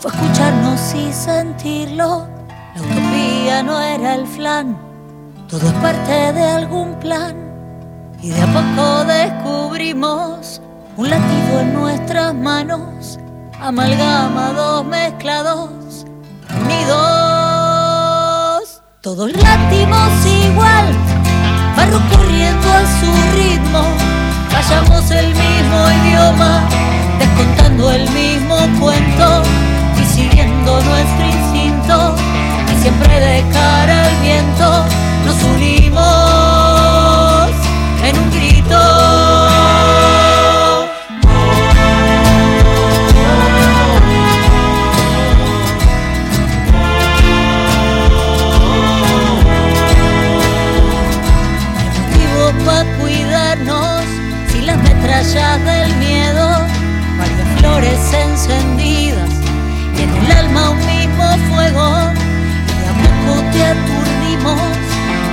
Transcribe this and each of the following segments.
fue escucharnos y sentirlo. La utopía no era el flan, todo es parte de algún plan. Y de a poco descubrimos un latido en nuestras manos, amalgamados, mezclados, unidos. Todos latimos igual, barro corriendo a su ritmo, callamos el mismo idioma, descontando el mismo cuento nuestro instinto. Y siempre de cara al viento nos unimos en un grito. del miedo, varias flores encendidas y en el alma un mismo fuego. Y a poco te aturdimos,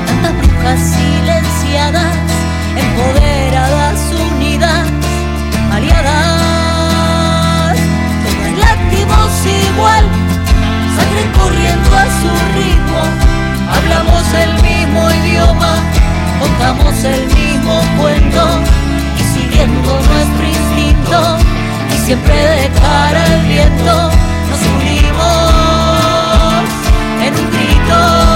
tantas brujas silenciadas, empoderadas, unidas, aliadas. Todas láctimos igual, sangre corriendo a su ritmo, hablamos el mismo idioma, contamos el mismo cuento nuestro instinto y siempre de cara al viento un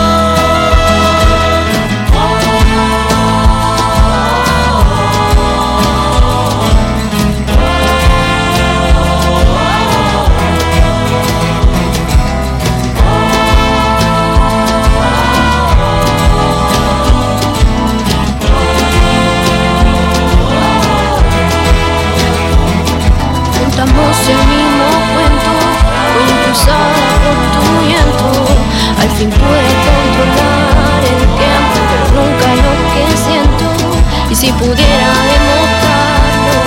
pudiera demostrarlo,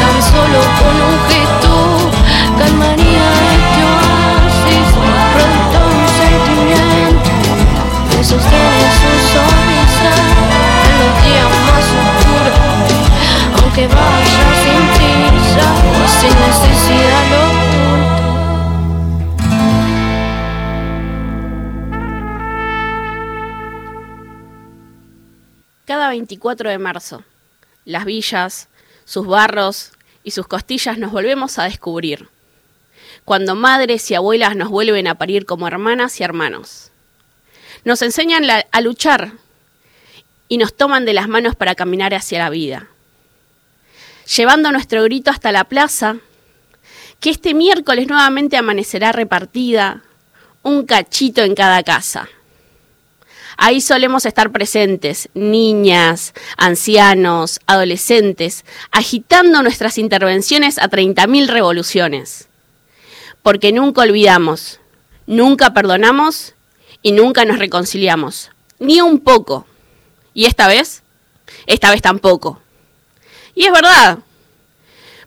tan solo con un gesto, calmaría este oasis, pronto un sentimiento que sostiene su sonrisa en los días más oscuros, aunque vaya sin prisa, sin necesidad. 24 de marzo, las villas, sus barros y sus costillas nos volvemos a descubrir. Cuando madres y abuelas nos vuelven a parir como hermanas y hermanos. Nos enseñan a luchar y nos toman de las manos para caminar hacia la vida. Llevando nuestro grito hasta la plaza, que este miércoles nuevamente amanecerá repartida, un cachito en cada casa. Ahí solemos estar presentes, niñas, ancianos, adolescentes, agitando nuestras intervenciones a 30.000 revoluciones. Porque nunca olvidamos, nunca perdonamos y nunca nos reconciliamos. Ni un poco. ¿Y esta vez? Esta vez tampoco. Y es verdad,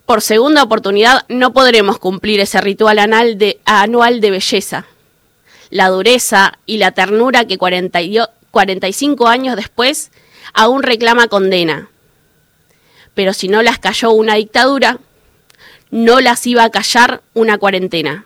por segunda oportunidad no podremos cumplir ese ritual anual de belleza. La dureza y la ternura que 45 años después aún reclama condena. Pero si no las cayó una dictadura, no las iba a callar una cuarentena.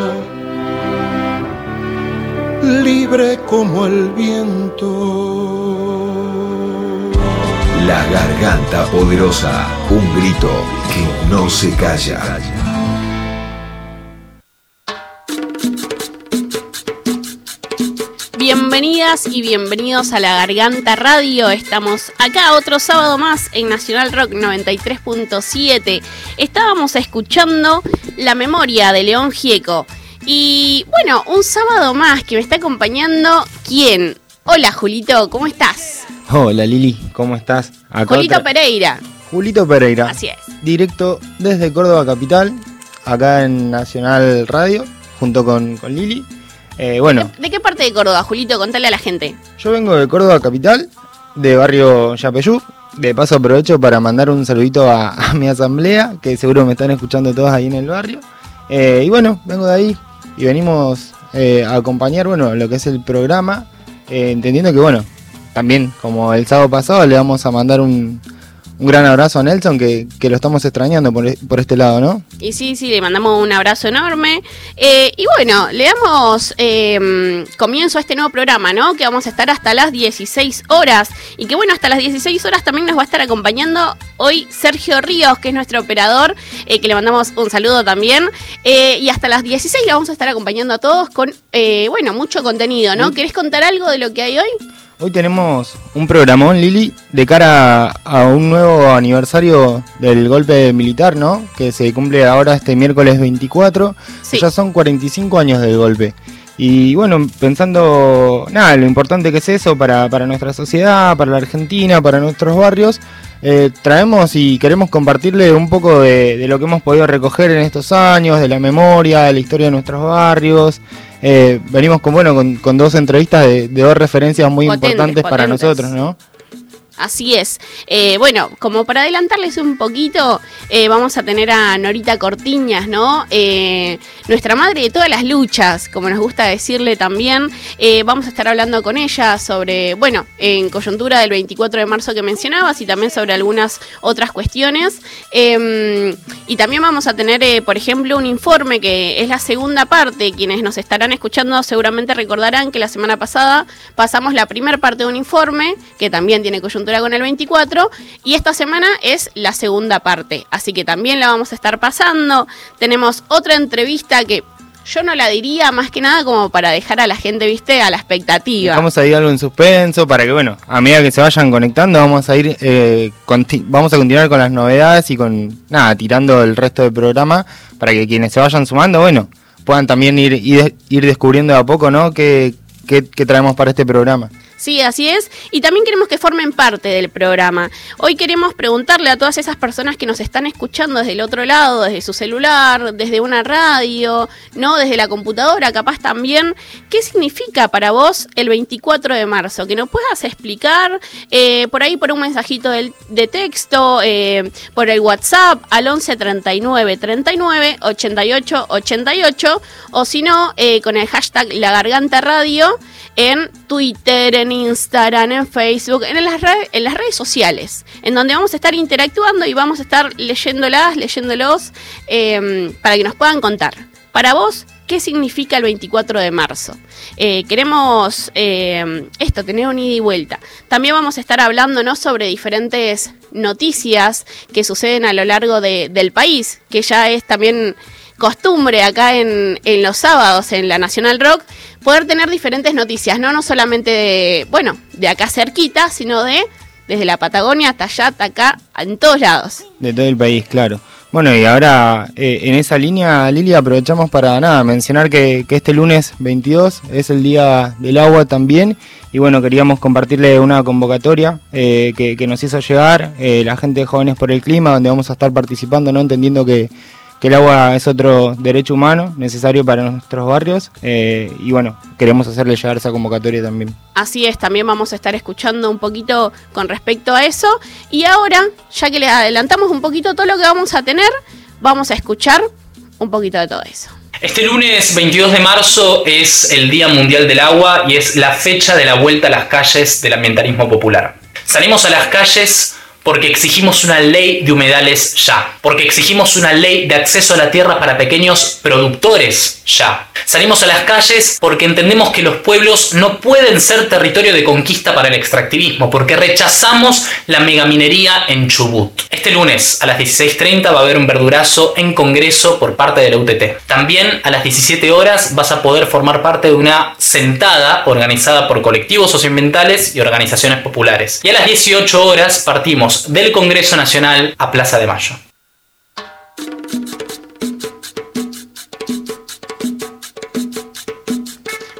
libre como el viento. La garganta poderosa, un grito que no se calla. Bienvenidas y bienvenidos a La Garganta Radio. Estamos acá otro sábado más en Nacional Rock 93.7. Estábamos escuchando La memoria de León Gieco. Y bueno, un sábado más que me está acompañando. ¿Quién? Hola Julito, ¿cómo estás? Hola Lili, ¿cómo estás? Julito Pereira. Julito Pereira. Así es. Directo desde Córdoba Capital, acá en Nacional Radio, junto con, con Lili. Eh, bueno, ¿De qué parte de Córdoba, Julito? Contale a la gente. yo vengo de Córdoba Capital, de barrio Yapeyú. De paso aprovecho para mandar un saludito a, a mi asamblea, que seguro me están escuchando todos ahí en el barrio. Eh, y bueno, vengo de ahí y venimos eh, a acompañar bueno, lo que es el programa, eh, entendiendo que bueno, también como el sábado pasado le vamos a mandar un, un gran abrazo a Nelson, que, que lo estamos extrañando por, e- por este lado, ¿no? Y sí, sí, le mandamos un abrazo enorme. Eh, y bueno, le damos eh, comienzo a este nuevo programa, ¿no? Que vamos a estar hasta las 16 horas. Y que bueno, hasta las 16 horas también nos va a estar acompañando hoy Sergio Ríos, que es nuestro operador, eh, que le mandamos un saludo también. Eh, y hasta las 16 le vamos a estar acompañando a todos con, eh, bueno, mucho contenido, ¿no? ¿Querés contar algo de lo que hay hoy? Hoy tenemos un programón, Lili, de cara a un nuevo aniversario del golpe militar, ¿no? Que se cumple ahora este miércoles 24. Sí. Ya son 45 años del golpe. Y bueno, pensando, nada, lo importante que es eso para, para nuestra sociedad, para la Argentina, para nuestros barrios, eh, traemos y queremos compartirle un poco de, de lo que hemos podido recoger en estos años, de la memoria, de la historia de nuestros barrios. Eh, venimos con, bueno, con, con dos entrevistas de, de dos referencias muy Potentes, importantes para nosotros, ¿no? Así es. Eh, bueno, como para adelantarles un poquito, eh, vamos a tener a Norita Cortiñas, ¿no? Eh, nuestra madre de todas las luchas, como nos gusta decirle también. Vamos a estar hablando con ella sobre, bueno, en coyuntura del 24 de marzo que mencionabas y también sobre algunas otras cuestiones. Eh, y también vamos a tener, por ejemplo, un informe que es la segunda parte. Quienes nos estarán escuchando seguramente recordarán que la semana pasada pasamos la primera parte de un informe que también tiene coyuntura con el 24 y esta semana es la segunda parte. Así que también la vamos a estar pasando. Tenemos otra entrevista que yo no la diría más que nada como para dejar a la gente, viste, a la expectativa. Dejamos ahí algo en suspenso para que, bueno, a medida que se vayan conectando, vamos a ir, eh, vamos a continuar con las novedades y con, nada, tirando el resto del programa para que quienes se vayan sumando, bueno, puedan también ir, ir, ir descubriendo de a poco, ¿no? ¿Qué, qué, qué traemos para este programa? Sí, así es. Y también queremos que formen parte del programa. Hoy queremos preguntarle a todas esas personas que nos están escuchando desde el otro lado, desde su celular, desde una radio, no, desde la computadora, capaz también, ¿qué significa para vos el 24 de marzo? Que nos puedas explicar eh, por ahí por un mensajito de texto, eh, por el WhatsApp al 11 39 39 88 88 o si no, eh, con el hashtag La Garganta Radio en Twitter, en Instagram, en Facebook, en las, re- en las redes sociales, en donde vamos a estar interactuando y vamos a estar leyéndolas, leyéndolos, eh, para que nos puedan contar. Para vos, ¿qué significa el 24 de marzo? Eh, queremos eh, esto, tener un ida y vuelta. También vamos a estar hablando ¿no? sobre diferentes noticias que suceden a lo largo de- del país, que ya es también costumbre acá en, en los sábados en la Nacional Rock poder tener diferentes noticias, no, no solamente de, bueno, de acá cerquita, sino de desde la Patagonia hasta allá, hasta acá, en todos lados. De todo el país, claro. Bueno, y ahora eh, en esa línea, Lili, aprovechamos para nada, mencionar que, este lunes 22 es el Día del Agua también. Y bueno, queríamos compartirle una convocatoria eh, que, que nos hizo llegar eh, la gente de Jóvenes por el Clima, donde vamos a estar participando, ¿no? Entendiendo que, que el agua es otro derecho humano necesario para nuestros barrios. eh, y bueno, queremos hacerle llegar esa convocatoria también. Así es, también vamos a estar escuchando un poquito con respecto a eso. Y ahora, ya que le adelantamos un poquito todo lo que vamos a tener, vamos a escuchar un poquito de todo eso. Este lunes 22 de marzo es el Día Mundial del Agua y es la fecha de la vuelta a las calles del ambientalismo popular. Salimos a las calles porque exigimos una ley de humedales ya, porque exigimos una ley de acceso a la tierra para pequeños productores ya. Salimos a las calles porque entendemos que los pueblos no pueden ser territorio de conquista para el extractivismo, porque rechazamos la megaminería en Chubut. Este lunes a las 16.30 va a haber un verdurazo en Congreso por parte de la UTT. También a las 17 horas vas a poder formar parte de una sentada organizada por colectivos socioambientales y organizaciones populares. Y a las 18 horas partimos del Congreso Nacional a Plaza de Mayo.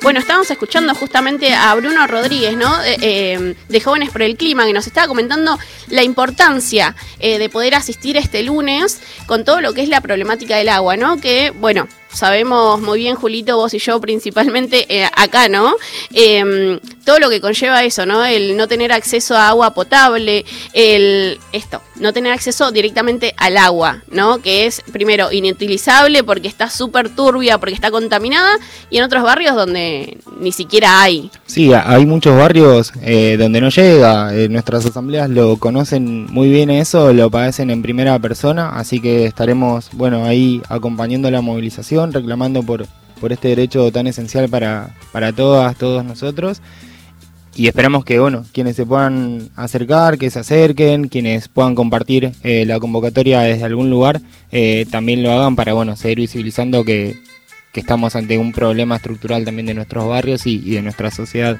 Bueno, estábamos escuchando justamente a Bruno Rodríguez, ¿no? Eh, de Jóvenes por el Clima, que nos estaba comentando la importancia eh, de poder asistir este lunes con todo lo que es la problemática del agua, ¿no? Que, bueno, sabemos muy bien, Julito, vos y yo principalmente eh, acá, ¿no? Em, todo lo que conlleva eso, ¿no? El no tener acceso a agua potable, el esto, no tener acceso directamente al agua, ¿no? Que es primero inutilizable porque está súper turbia, porque está contaminada, y en otros barrios donde ni siquiera hay. Sí, hay muchos barrios eh, donde no llega, eh, nuestras asambleas lo conocen muy bien eso, lo padecen en primera persona, así que estaremos, bueno, ahí acompañando la movilización reclamando por, por este derecho tan esencial para, para todas, todos nosotros. Y esperamos que, bueno, quienes se puedan acercar, que se acerquen, quienes puedan compartir eh, la convocatoria desde algún lugar, eh, también lo hagan para, bueno, seguir visibilizando que, estamos ante un problema estructural también de nuestros barrios y de nuestra sociedad.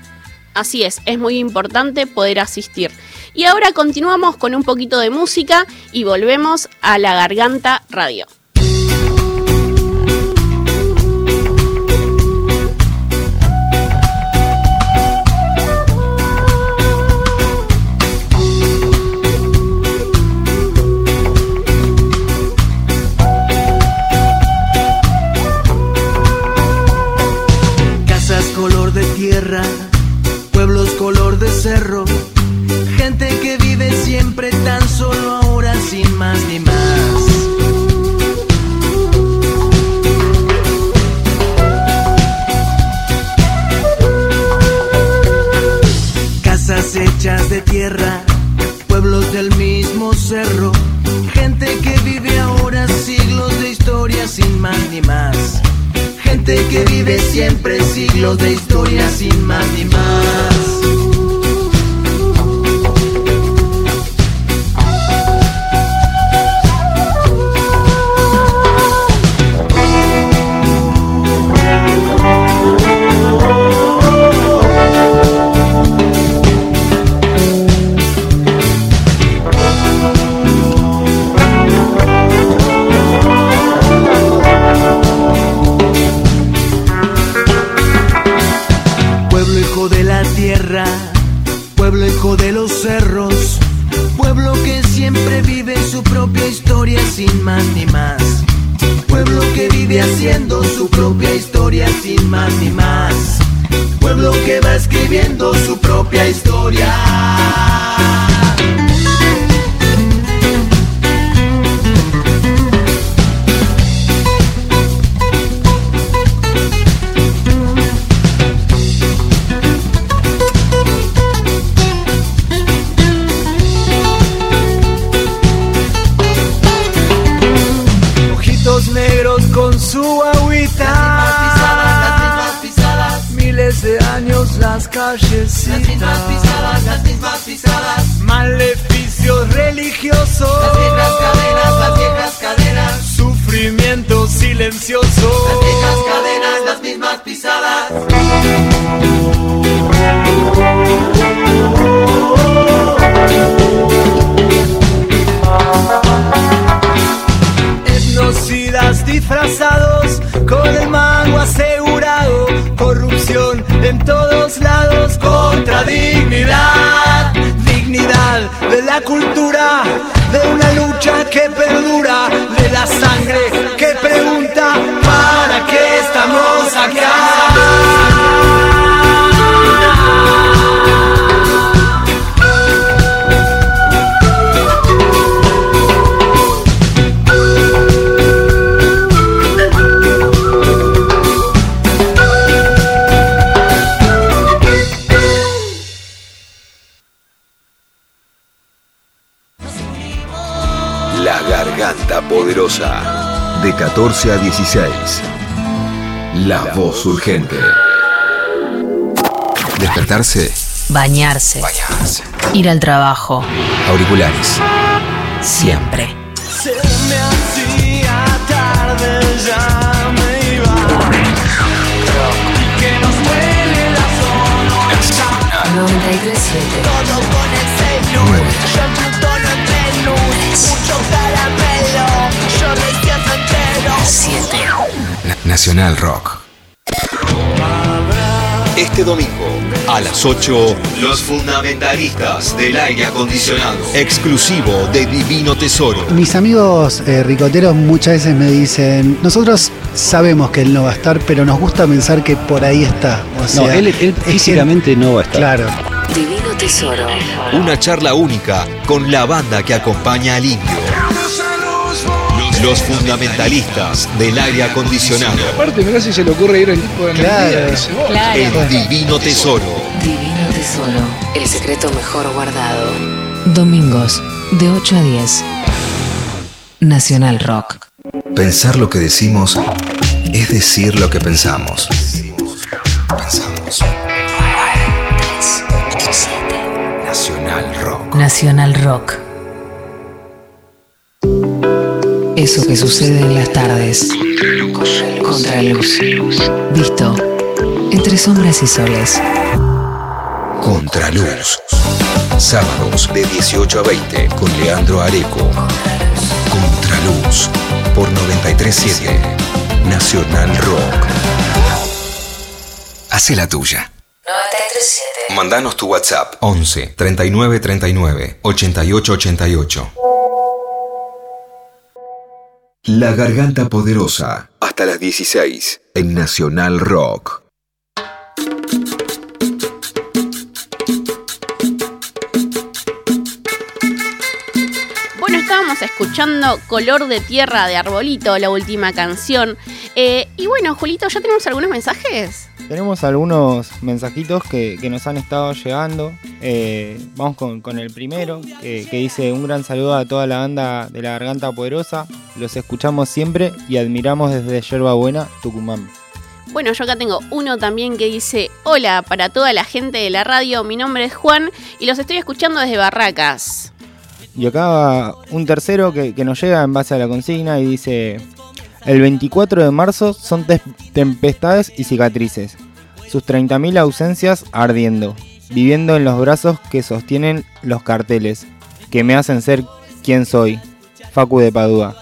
Así es, es muy importante poder asistir. Y ahora continuamos con un poquito de música y volvemos a la Garganta Radio. Gente que vive siempre tan solo ahora sin más ni más. Casas hechas de tierra, pueblos del mismo cerro, gente que vive ahora siglos de historia sin más ni más gente que vive siempre siglos de historia sin más ni más. 14 a 16. La voz urgente. Despertarse. Bañarse. Bañarse. Ir al trabajo. Auriculares. Siempre. Se me hacía tarde, ya me iba. Y que nos duele la zona. 937. 7. Na- Nacional Rock. Este domingo, a las 8, los fundamentalistas del aire acondicionado. Exclusivo de Divino Tesoro. Mis amigos eh, ricoteros muchas veces me dicen, nosotros sabemos que él no va a estar, pero nos gusta pensar que por ahí está. O No, él, él es físicamente no va a estar. Claro. Divino Tesoro. Una charla única con la banda que acompaña al indio. Los fundamentalistas del aire acondicionado. Aparte, mirá si se le ocurre ir el tipo de Claro. vos. El Divino Tesoro. Divino Tesoro. El secreto mejor guardado. Domingos, de 8 a 10. Nacional Rock. Pensar lo que decimos es decir lo que pensamos. Pensamos. Nacional Rock. Nacional Rock. Eso que sucede en las tardes. Contraluz. Visto. Entre sombras y soles. Contraluz. Sábados de 18 a 20 con Leandro Areco. Contraluz. Por 937 Nacional Rock. Hace la tuya. 937. Mandanos tu WhatsApp 11 39 39 88 88. La Garganta Poderosa. Hasta las 16 en Nacional Rock. Bueno, estábamos escuchando Color de Tierra de Arbolito, la última canción. Eh, y bueno, Julito, ¿ya tenemos algunos mensajes? Tenemos algunos mensajitos que, que nos han estado llegando. Eh, vamos con, con el primero, que, que dice un gran saludo a toda la banda de la Garganta Poderosa. Los escuchamos siempre y admiramos desde Yerba Buena, Tucumán. Bueno, yo acá tengo uno también que dice, hola para toda la gente de la radio, mi nombre es Juan y los estoy escuchando desde Barracas. Y acá va un tercero que, que nos llega en base a la consigna y dice, el 24 de marzo son tempestades y cicatrices, sus 30.000 ausencias ardiendo, viviendo en los brazos que sostienen los carteles, que me hacen ser quien soy, Facu de Padua.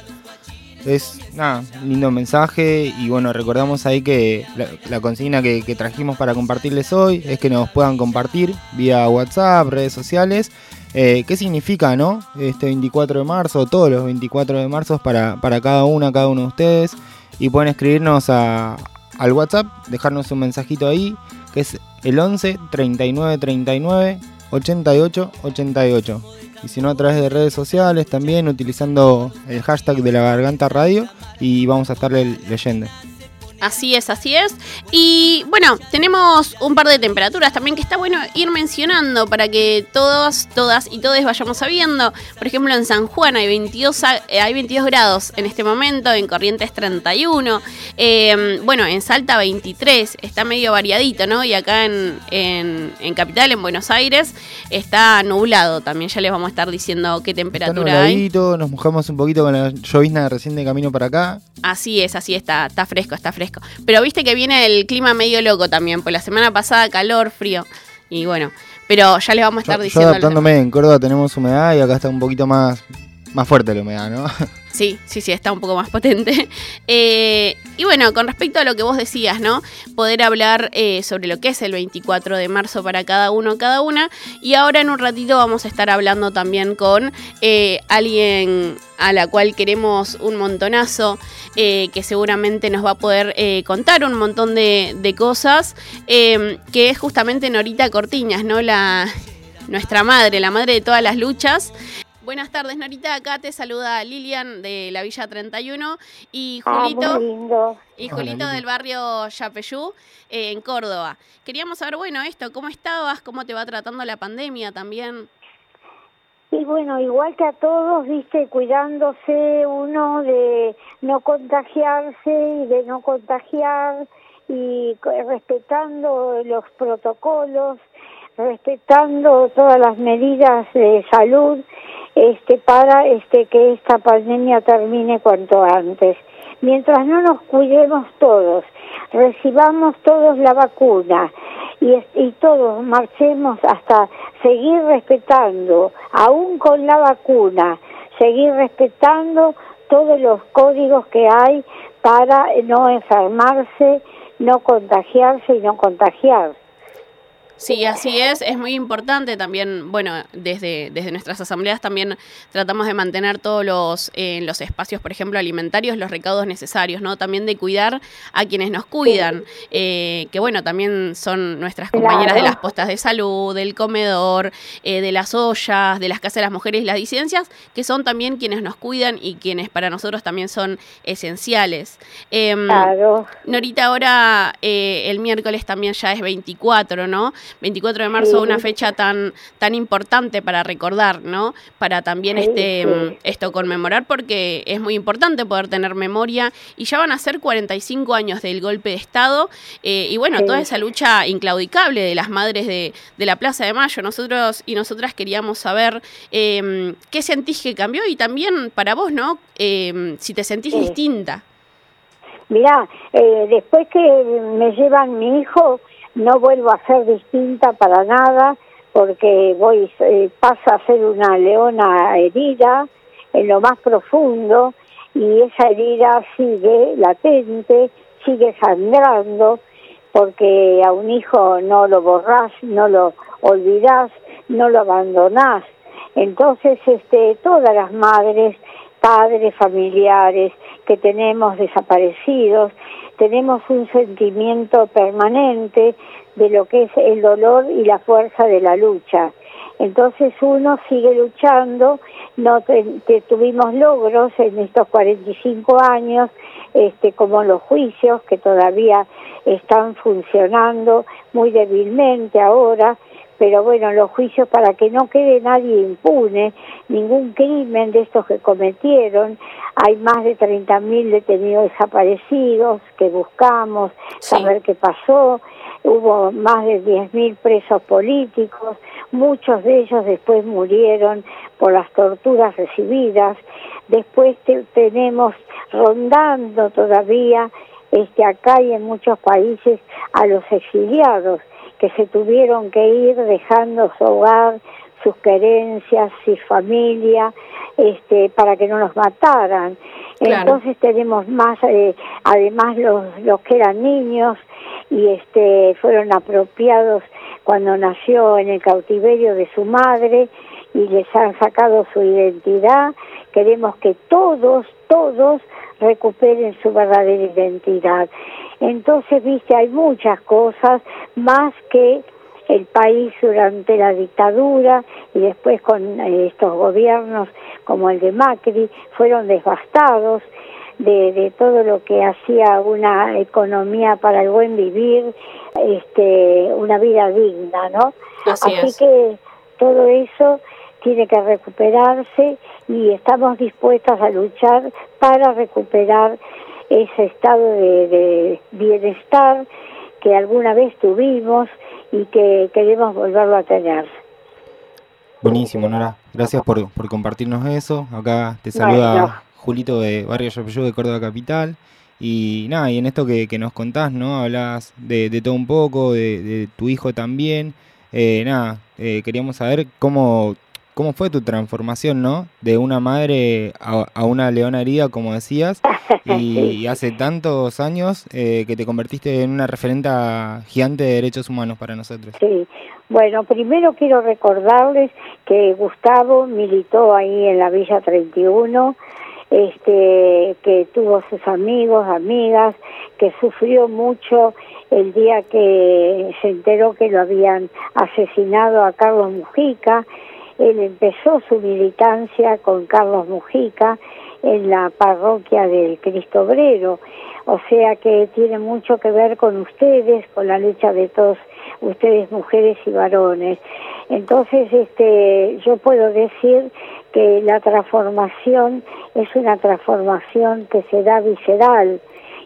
Es nada, lindo mensaje y bueno, recordamos ahí que la, la consigna que, que trajimos para compartirles hoy es que nos puedan compartir vía WhatsApp, redes sociales, eh, qué significa, ¿no? Este 24 de marzo, todos los 24 de marzo para, para cada una, cada uno de ustedes y pueden escribirnos al WhatsApp, dejarnos un mensajito ahí, que es el 11 39 39 88 88. Y si no, a través de redes sociales también, utilizando el hashtag de la Garganta Radio y vamos a estarle leyendo. Así es, así es. Y bueno, tenemos un par de temperaturas también que está bueno ir mencionando para que todos, todas y todos vayamos sabiendo. Por ejemplo, en San Juan hay 22, a- eh, hay 22 grados en este momento, en Corrientes 31. Eh, bueno, en Salta 23, está medio variadito, ¿no? Y acá en, en- en Capital, en Buenos Aires, está nublado también. Ya les vamos a estar diciendo qué Está temperatura hay. nubladito, nos mojamos un poquito con la llovizna recién de camino para acá. Así es, así está, está fresco, está fresco. Pero viste que viene el clima medio loco también, pues la semana pasada calor, frío. Y bueno, pero ya les vamos a estar Yo, yo diciendo. adaptándome, en Córdoba tenemos humedad y acá está un poquito más, más fuerte la humedad, ¿no? Sí, sí, sí, está un poco más potente. Eh, y bueno, con respecto a lo que vos decías, ¿no? Poder hablar eh, sobre lo que es el 24 de marzo para cada uno, cada una. Y ahora en un ratito vamos a estar hablando también con eh, alguien a la cual queremos un montonazo, que seguramente nos va a poder contar un montón de, de cosas, que es justamente Norita Cortiñas, ¿no? La, nuestra madre, la madre de todas las luchas. Buenas tardes, Norita. Acá te saluda Lilian de la Villa 31 y Ah, Julito, muy lindo. y Julito del barrio Yapeyú eh, en Córdoba. Queríamos saber, bueno, esto, ¿cómo estabas? ¿Cómo te va tratando la pandemia también? Y bueno, igual que a todos, viste, cuidándose uno de no contagiarse y de no contagiar y respetando los protocolos, respetando todas las medidas de salud este para este que esta pandemia termine cuanto antes. Mientras no nos cuidemos todos, recibamos todos la vacuna y, y todos marchemos hasta seguir respetando, aún con la vacuna, seguir respetando todos los códigos que hay para no enfermarse, no contagiarse y no contagiar. Sí, así es. Es muy importante también, bueno, desde, desde nuestras asambleas también tratamos de mantener todos los, eh, los espacios, por ejemplo, alimentarios, los recaudos necesarios, ¿no? También de cuidar a quienes nos cuidan, eh, que bueno, también son nuestras compañeras de las postas de salud, del comedor, eh, de las ollas, de las casas de las mujeres y las disidencias, que son también quienes nos cuidan y quienes para nosotros también son esenciales. Em, claro. Norita, ahora el miércoles también ya es 24, ¿no? 24 de marzo, una fecha tan, tan importante para recordar, ¿no? Para también este, mm, esto conmemorar, porque es muy importante poder tener memoria. Y ya van a ser 45 años del golpe de Estado. Eh, y bueno, toda esa lucha inclaudicable de las madres de, de, la Plaza de Mayo. Nosotros y nosotras queríamos saber em, qué sentís que cambió y también para vos, ¿no? Em, si te sentís distinta. Mirá, eh, después que me llevan mi hijo, no vuelvo a ser distinta para nada porque voy eh, pasa a ser una leona herida en lo más profundo y esa herida sigue latente, sigue sangrando porque a un hijo no lo borrás, no lo olvidás, no lo abandonás. Entonces, este, todas las madres, padres, familiares que tenemos desaparecidos, tenemos un sentimiento permanente de lo que es el dolor y la fuerza de la lucha. Entonces uno sigue luchando, no tuvimos logros en estos 45 años, este, como los juicios que todavía están funcionando muy débilmente ahora, pero bueno, los juicios para que no quede nadie impune, ningún crimen de estos que cometieron, hay más de 30.000 detenidos desaparecidos que buscamos, saber qué pasó, hubo más de 10.000 presos políticos, muchos de ellos después murieron por las torturas recibidas, después tenemos rondando todavía este acá y en muchos países a los exiliados que se tuvieron que ir dejando su hogar, sus querencias, su familia, este, para que no los mataran. Entonces tenemos más, eh, además los, los que eran niños y este, fueron apropiados cuando nació en el cautiverio de su madre y les han sacado su identidad. Queremos que todos, todos recuperen su verdadera identidad. Entonces, viste, hay muchas cosas más que el país durante la dictadura y después con eh, estos gobiernos como el de Macri fueron devastados de, de todo lo que hacía una economía para el buen vivir, este, una vida digna, ¿no? Así, que todo eso tiene que recuperarse y estamos dispuestas a luchar para recuperar ese estado de, bienestar que alguna vez tuvimos y que queremos volverlo a tener. Buenísimo, Nora. Gracias por, por compartirnos eso. Acá te saluda Julito de Barrio Yapeyú de Córdoba Capital. Y nada, y en esto que, nos contás, ¿no? Hablas de, de todo un poco, de, tu hijo también. Eh, nada, eh, queríamos saber cómo cómo fue tu transformación, ¿no? De una madre a, una leona herida, como decías, y, hace tantos años eh, que te convertiste en una referente gigante de derechos humanos para nosotros. Sí, bueno, primero quiero recordarles que Gustavo militó ahí en la Villa 31, este, que tuvo sus amigos, amigas, que sufrió mucho el día que se enteró que lo habían asesinado a Carlos Mujica, él empezó su militancia con Carlos Mujica en la parroquia del Cristo Obrero, o sea que tiene mucho que ver con ustedes, con la lucha de todos ustedes mujeres y varones. Entonces, este, yo puedo decir que la transformación es una transformación que se da visceral,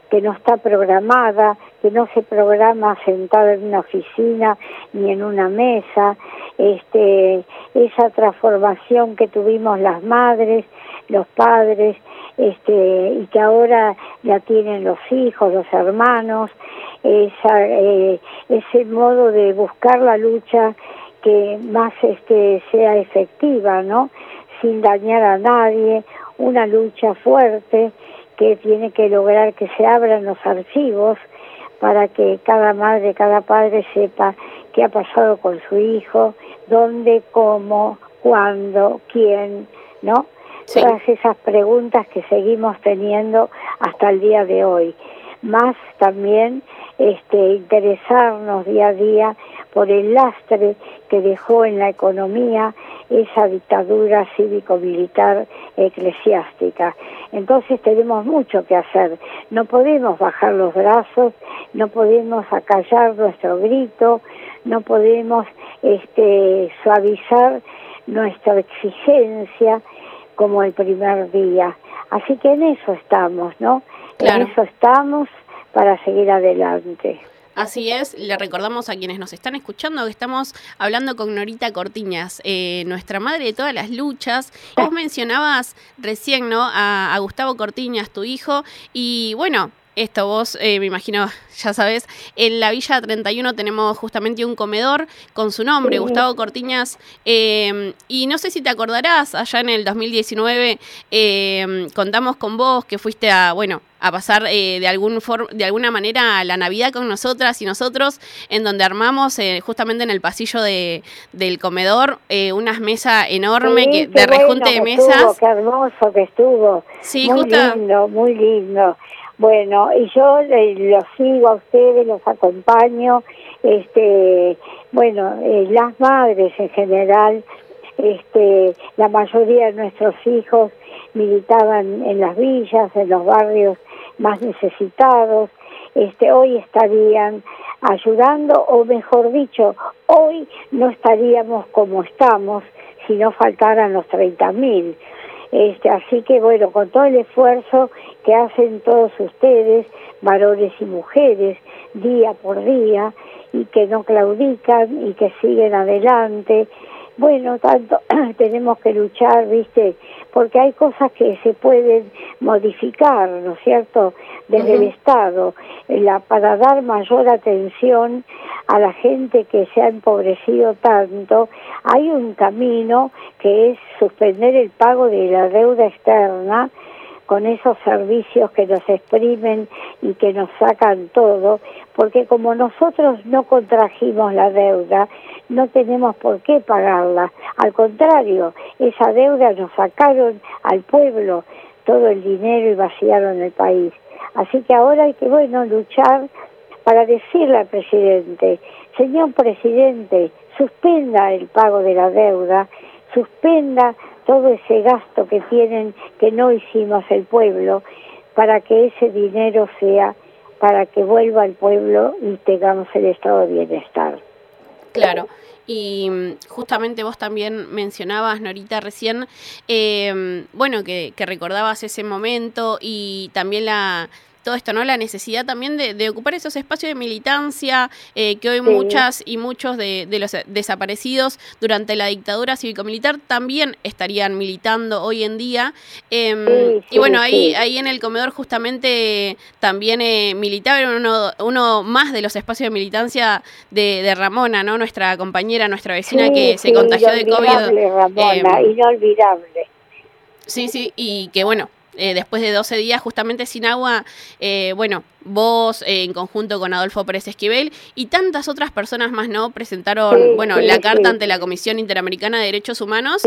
que no está programada, que no se programa sentado en una oficina ni en una mesa, este, esa transformación que tuvimos las madres, los padres, este, y que ahora ya tienen los hijos, los hermanos, esa, eh, ese modo de buscar la lucha que más este, sea efectiva, ¿no? Sin dañar a nadie, una lucha fuerte, que tiene que lograr que se abran los archivos para que cada madre, cada padre sepa qué ha pasado con su hijo, dónde, cómo, cuándo, quién, ¿no? Todas esas preguntas que seguimos teniendo hasta el día de hoy. Más también este, interesarnos día a día por el lastre que dejó en la economía esa dictadura cívico-militar eclesiástica. Entonces tenemos mucho que hacer. No podemos bajar los brazos, no podemos acallar nuestro grito, no podemos este, suavizar nuestra exigencia como el primer día. Así que en eso estamos, ¿no? En eso estamos para seguir adelante. Así es, le recordamos a quienes nos están escuchando que estamos hablando con Norita Cortiñas, eh, nuestra madre de todas las luchas. Vos mencionabas recién, ¿no? A, a Gustavo Cortiñas, tu hijo, y bueno, esto vos, eh, me imagino, ya sabes, en la Villa 31 tenemos justamente un comedor con su nombre, Gustavo Cortiñas, eh, y no sé si te acordarás, allá en el 2019 eh, contamos con vos que fuiste a, bueno, a pasar de, algún de alguna manera la Navidad con nosotras y nosotros, en donde armamos justamente en el pasillo de, del comedor unas mesas enormes que, de rejunte de mesas. qué hermoso que estuvo. Sí, muy lindo, muy lindo. Bueno, y yo eh, los sigo a ustedes, los acompaño, este, bueno, eh, las madres en general, este, la mayoría de nuestros hijos militaban en las villas, en los barrios más necesitados, este, hoy estarían ayudando, o mejor dicho, hoy no estaríamos como estamos si no faltaran los 30 mil. Este, así que bueno, con todo el esfuerzo que hacen todos ustedes, varones y mujeres, día por día, y que no claudican y que siguen adelante. Bueno, tanto tenemos que luchar, ¿viste? Porque hay cosas que se pueden modificar, ¿no es cierto?, desde el Estado, la, para dar mayor atención a la gente que se ha empobrecido tanto, hay un camino que es suspender el pago de la deuda externa con esos servicios que nos exprimen y que nos sacan todo, porque como nosotros no contrajimos la deuda, no tenemos por qué pagarla. Al contrario, esa deuda nos sacaron al pueblo todo el dinero y vaciaron el país. Así que ahora hay que, bueno, luchar para decirle al presidente, señor presidente, suspenda el pago de la deuda, suspenda todo ese gasto que tienen que no hicimos el pueblo para que ese dinero sea para que vuelva al pueblo y tengamos el estado de bienestar. Claro. Y mm, justamente vos también mencionabas, Norita, recién, eh, bueno, que, que recordabas ese momento y también la todo esto, ¿no? La necesidad también de, ocupar esos espacios de militancia eh, que hoy muchas y muchos de, los desaparecidos durante la dictadura cívico-militar también estarían militando hoy en día. Em, y bueno, ahí, ahí en el comedor justamente también eh, militaba uno, uno más de los espacios de militancia de, Ramona, ¿no? Nuestra compañera, nuestra vecina que se contagió de COVID. Ramona, em, inolvidable. Sí, sí, y que bueno, eh, después de 12 días justamente sin agua, eh, bueno, vos eh, en conjunto con Adolfo Pérez Esquivel y tantas otras personas más, ¿no? Presentaron, bueno, la carta ante la Comisión Interamericana de Derechos Humanos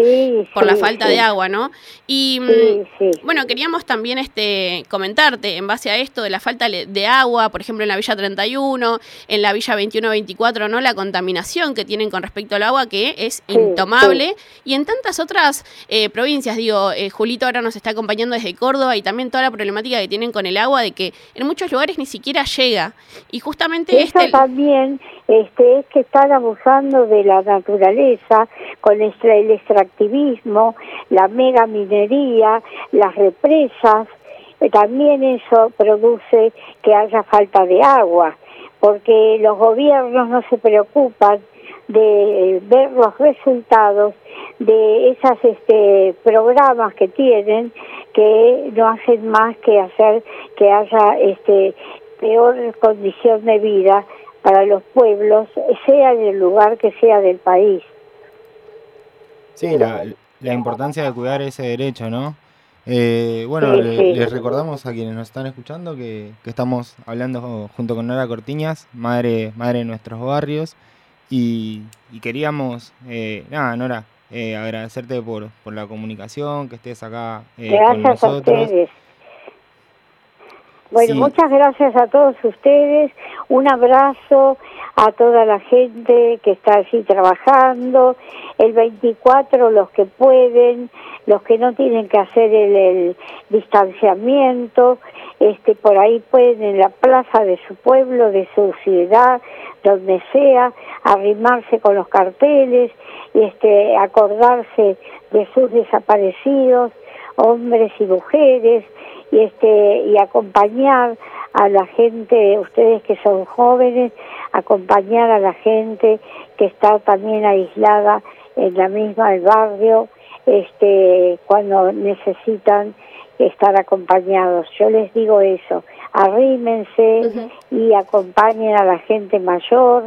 por la falta de agua, ¿no? Y mm, bueno, queríamos también este comentarte en base a esto de la falta de agua, por ejemplo, en la Villa 31, en la Villa 21-24, ¿no? La contaminación que tienen con respecto al agua que es intomable y en tantas otras eh, provincias, digo, eh, Julito ahora nos está acompañando desde Córdoba y también toda la problemática que tienen con el agua de que en muchos lugares lugares ni siquiera llega. Y justamente Eso este... también este, es que están abusando de la naturaleza con el extra- el extractivismo, la mega minería, las represas. Eh, También eso produce que haya falta de agua, porque los gobiernos no se preocupan de eh, ver los resultados de esas este, programas que tienen que no hacen más que hacer que haya este peor condición de vida para los pueblos, sea en el lugar que sea del país. Sí, la, la importancia de cuidar ese derecho, ¿no? Eh, bueno, Sí, le- sí. les recordamos a quienes nos están escuchando que, que estamos hablando junto con Nora Cortiñas, madre, madre de nuestros barrios, y, y queríamos, eh, nada, Nora, eh, agradecerte por, por la comunicación, que estés acá eh, con a nosotros. ustedes. Bueno, Sí. muchas gracias a todos ustedes. Un abrazo a toda la gente que está allí trabajando. El 24, los que pueden, los que no tienen que hacer el, el distanciamiento, este, por ahí pueden en la plaza de su pueblo, de su ciudad, donde sea, arrimarse con los carteles y este, acordarse de sus desaparecidos, hombres y mujeres, y este y acompañar a la gente, ustedes que son jóvenes, acompañar a la gente que está también aislada en la misma el barrio, este cuando necesitan estar acompañados. Yo les digo eso, arrímense y acompañen a la gente mayor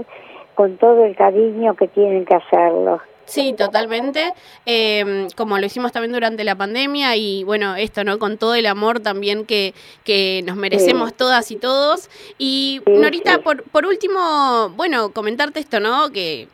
con todo el cariño que tienen que hacerlo. Sí, totalmente. Eh, como lo hicimos también durante la pandemia y bueno, esto, ¿no? Con todo el amor también que, que nos merecemos Sí. todas y todos. Y Norita, por, por último, bueno, comentarte esto, ¿no? Que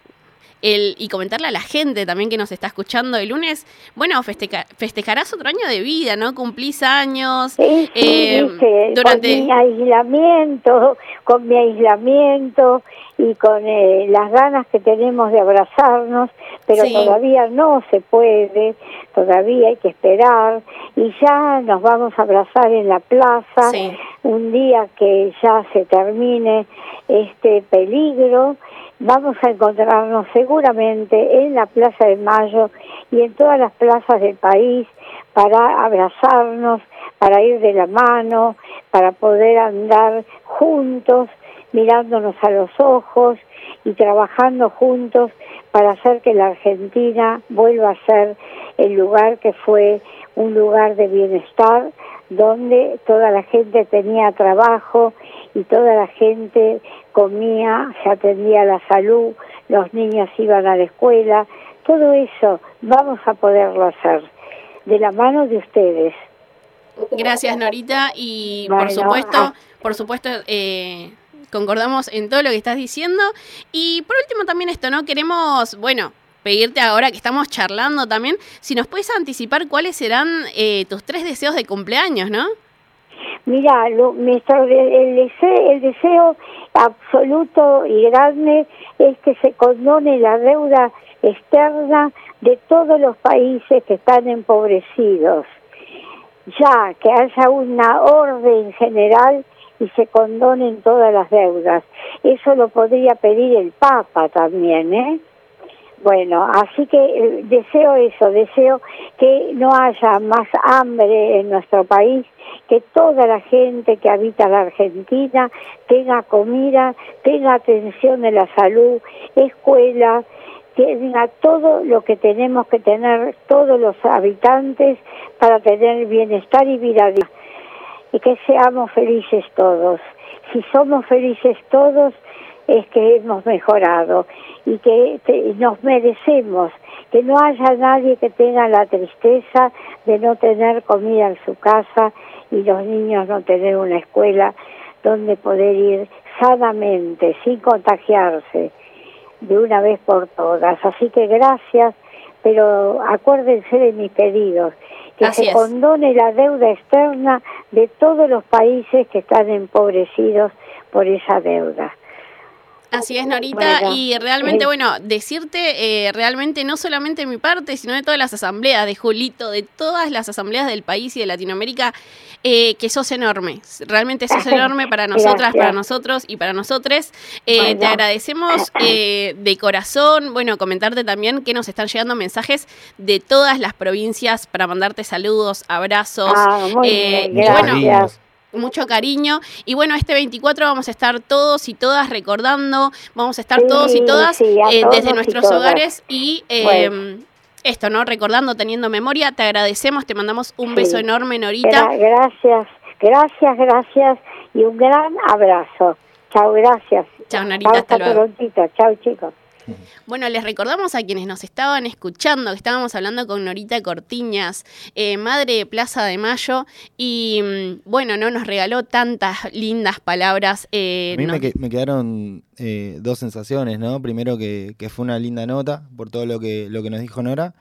el, y comentarle a la gente también que nos está escuchando el lunes, bueno, festeja- festejarás otro año de vida, ¿no? Cumplís años. Sí, sí, eh, durante... con mi aislamiento, con mi aislamiento y con eh, las ganas que tenemos de abrazarnos, pero Sí. todavía no se puede, todavía hay que esperar y ya nos vamos a abrazar en la plaza Sí. un día que ya se termine este peligro. Vamos a encontrarnos seguramente en la Plaza de Mayo y en todas las plazas del país para abrazarnos, para ir de la mano, para poder andar juntos, mirándonos a los ojos y trabajando juntos para hacer que la Argentina vuelva a ser el lugar que fue un lugar de bienestar, donde toda la gente tenía trabajo y toda la gente comía, se atendía a la salud, los niños iban a la escuela, todo eso vamos a poderlo hacer de la mano de ustedes. Gracias, Norita. Y Bueno, por supuesto, ah. por supuesto, eh, concordamos en todo lo que estás diciendo. Y por último también esto, ¿no? Queremos, bueno, pedirte ahora que estamos charlando también, si nos puedes anticipar cuáles serán eh, tus tres deseos de cumpleaños, ¿no? Mira, lo, el, deseo, el deseo absoluto y grande es que se condone la deuda externa de todos los países que están empobrecidos. Ya, que haya una orden general y se condonen todas las deudas. Eso lo podría pedir el Papa también, ¿eh? Bueno, así que eh, deseo eso, deseo que no haya más hambre en nuestro país, que toda la gente que habita la Argentina tenga comida, tenga atención de la salud, escuela, tenga todo lo que tenemos que tener todos los habitantes para tener bienestar y vida. Y que seamos felices todos. Si somos felices todos, es que hemos mejorado y que te- nos merecemos que no haya nadie que tenga la tristeza de no tener comida en su casa y los niños no tener una escuela donde poder ir sanamente, sin contagiarse, de una vez por todas. Así que gracias, pero acuérdense de mis pedidos, que Así se es. condone la deuda externa de todos los países que están empobrecidos por esa deuda. Así es, Norita. Y realmente, eh. bueno, decirte eh, realmente no solamente de mi parte, sino de todas las asambleas, de Julito, de todas las asambleas del país y de Latinoamérica, eh, que sos enorme. Realmente sos enorme para nosotras, Gracias. para nosotros y para nosotres. Eh. Te agradecemos eh, de corazón. Bueno, comentarte también que nos están llegando mensajes de todas las provincias para mandarte saludos, abrazos. Ah, muy eh, bien, y bueno, gracias. Mucho cariño. Y bueno, este 24 vamos a estar todos y todas recordando, vamos a estar Sí, todos y todas sí, eh, desde nuestros hogares y eh, Bueno. esto, ¿no? Recordando, teniendo memoria, te agradecemos, te mandamos un beso enorme, Norita. Gra- gracias, gracias, gracias y un gran abrazo. Chao, gracias. Chao, Norita, hasta luego. prontito. Chao, chicos. Bueno, les recordamos a quienes nos estaban escuchando que estábamos hablando con Norita Cortiñas, eh, madre de Plaza de Mayo, y mm, bueno, no nos regaló tantas lindas palabras. eh, A mí no- me, que- me quedaron eh, dos sensaciones, ¿no? Primero que, que fue una linda nota por todo lo que, lo que nos dijo Nora.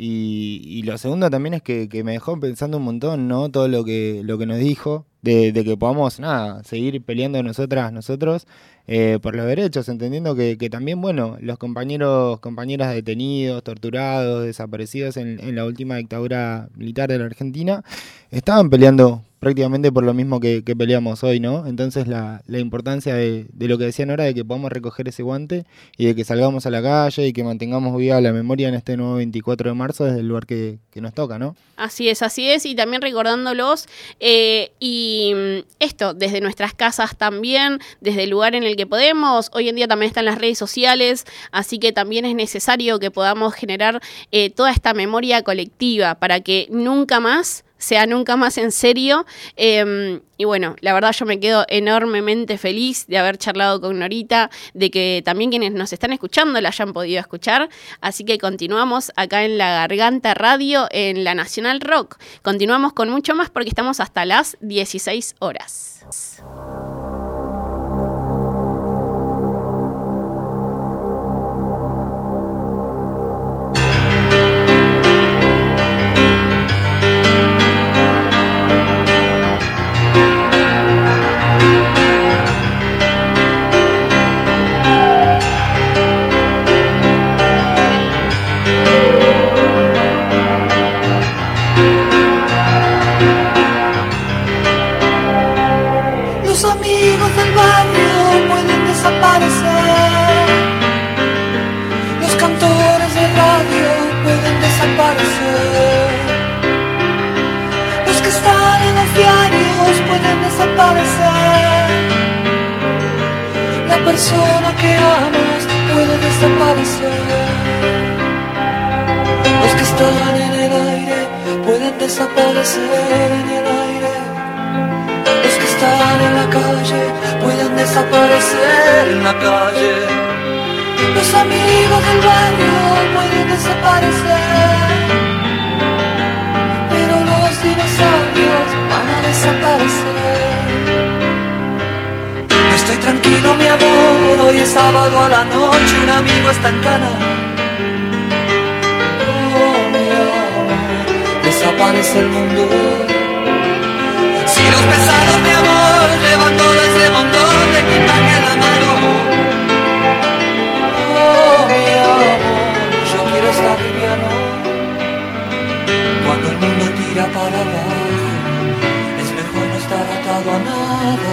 Y, y lo segundo también es que, que me dejó pensando un montón, ¿no? Todo lo que, lo que nos dijo, de, de que podamos, nada, seguir peleando nosotras, nosotros, eh, por los derechos, entendiendo que, que también, bueno, los compañeros, compañeras detenidos, torturados, desaparecidos en, la última dictadura militar de la Argentina, estaban peleando prácticamente por lo mismo que, que peleamos hoy, ¿no? Entonces la, la importancia de, de lo que decían ahora, de que podamos recoger ese guante y de que salgamos a la calle y que mantengamos viva la memoria en este nuevo 24 de marzo desde el lugar que, que nos toca, ¿no? Así es, así es, y también recordándolos, eh, y mm, esto, desde nuestras casas también, desde el lugar en el que podemos, hoy en día también están las redes sociales, así que también es necesario que podamos generar eh, toda esta memoria colectiva para que nunca más sea nunca más en serio. eh, y bueno, la verdad yo me quedo enormemente feliz de haber charlado con Norita, de que también quienes nos están escuchando la hayan podido escuchar. Así que continuamos acá en La Garganta Radio, en la Nacional Rock. Continuamos con mucho más porque estamos hasta las 16 horas. La persona que amas puede desaparecer. Los que están en el aire pueden desaparecer en el aire. Los que están en la calle pueden desaparecer en la calle. Los amigos del barrio pueden desaparecer. Pero los dinosaurios van a desaparecer. Tranquilo, mi amor. Hoy es sábado a la noche. Un amigo está en cana. Oh, mi amor, desaparece el mundo. Si los pesados, mi amor, llevan todo ese montón de equipaje a la mano. Oh, mi amor, yo quiero estar liviano. Cuando el mundo tira para abajo, es mejor no estar atado a nada.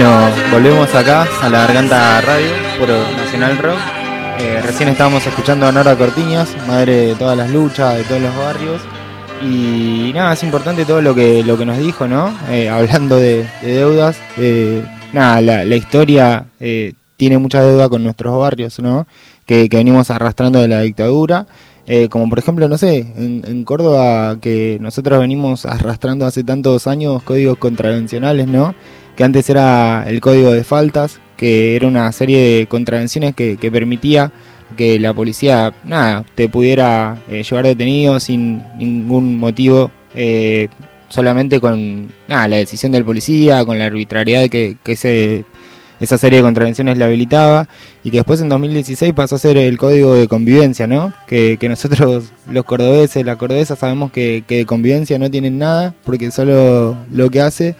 Bueno, volvemos acá a la Garganta Radio por Nacional Rock. Eh, recién estábamos escuchando a Nora Cortiñas, madre de todas las luchas, de todos los barrios. Y nada, es importante todo lo que, lo que nos dijo, ¿no? Eh, hablando de, deudas. Eh, nada, la, historia tiene mucha deuda con nuestros barrios, ¿no? Que, venimos arrastrando de la dictadura. como por ejemplo, no sé, en, Córdoba que nosotros venimos arrastrando hace tantos años códigos contravencionales, ¿no? Que antes era el código de faltas, que era una serie de contravenciones que, permitía que la policía, nada, te pudiera eh, llevar detenido sin ningún motivo, eh, solamente con nada, la decisión del policía, con la arbitrariedad que, que esa serie de contravenciones le habilitaba, y que después en 2016 pasó a ser el código de convivencia, ¿no? Que, que nosotros, los cordobeses, la cordobesa, sabemos que, que de convivencia no tienen nada, porque solo lo que hace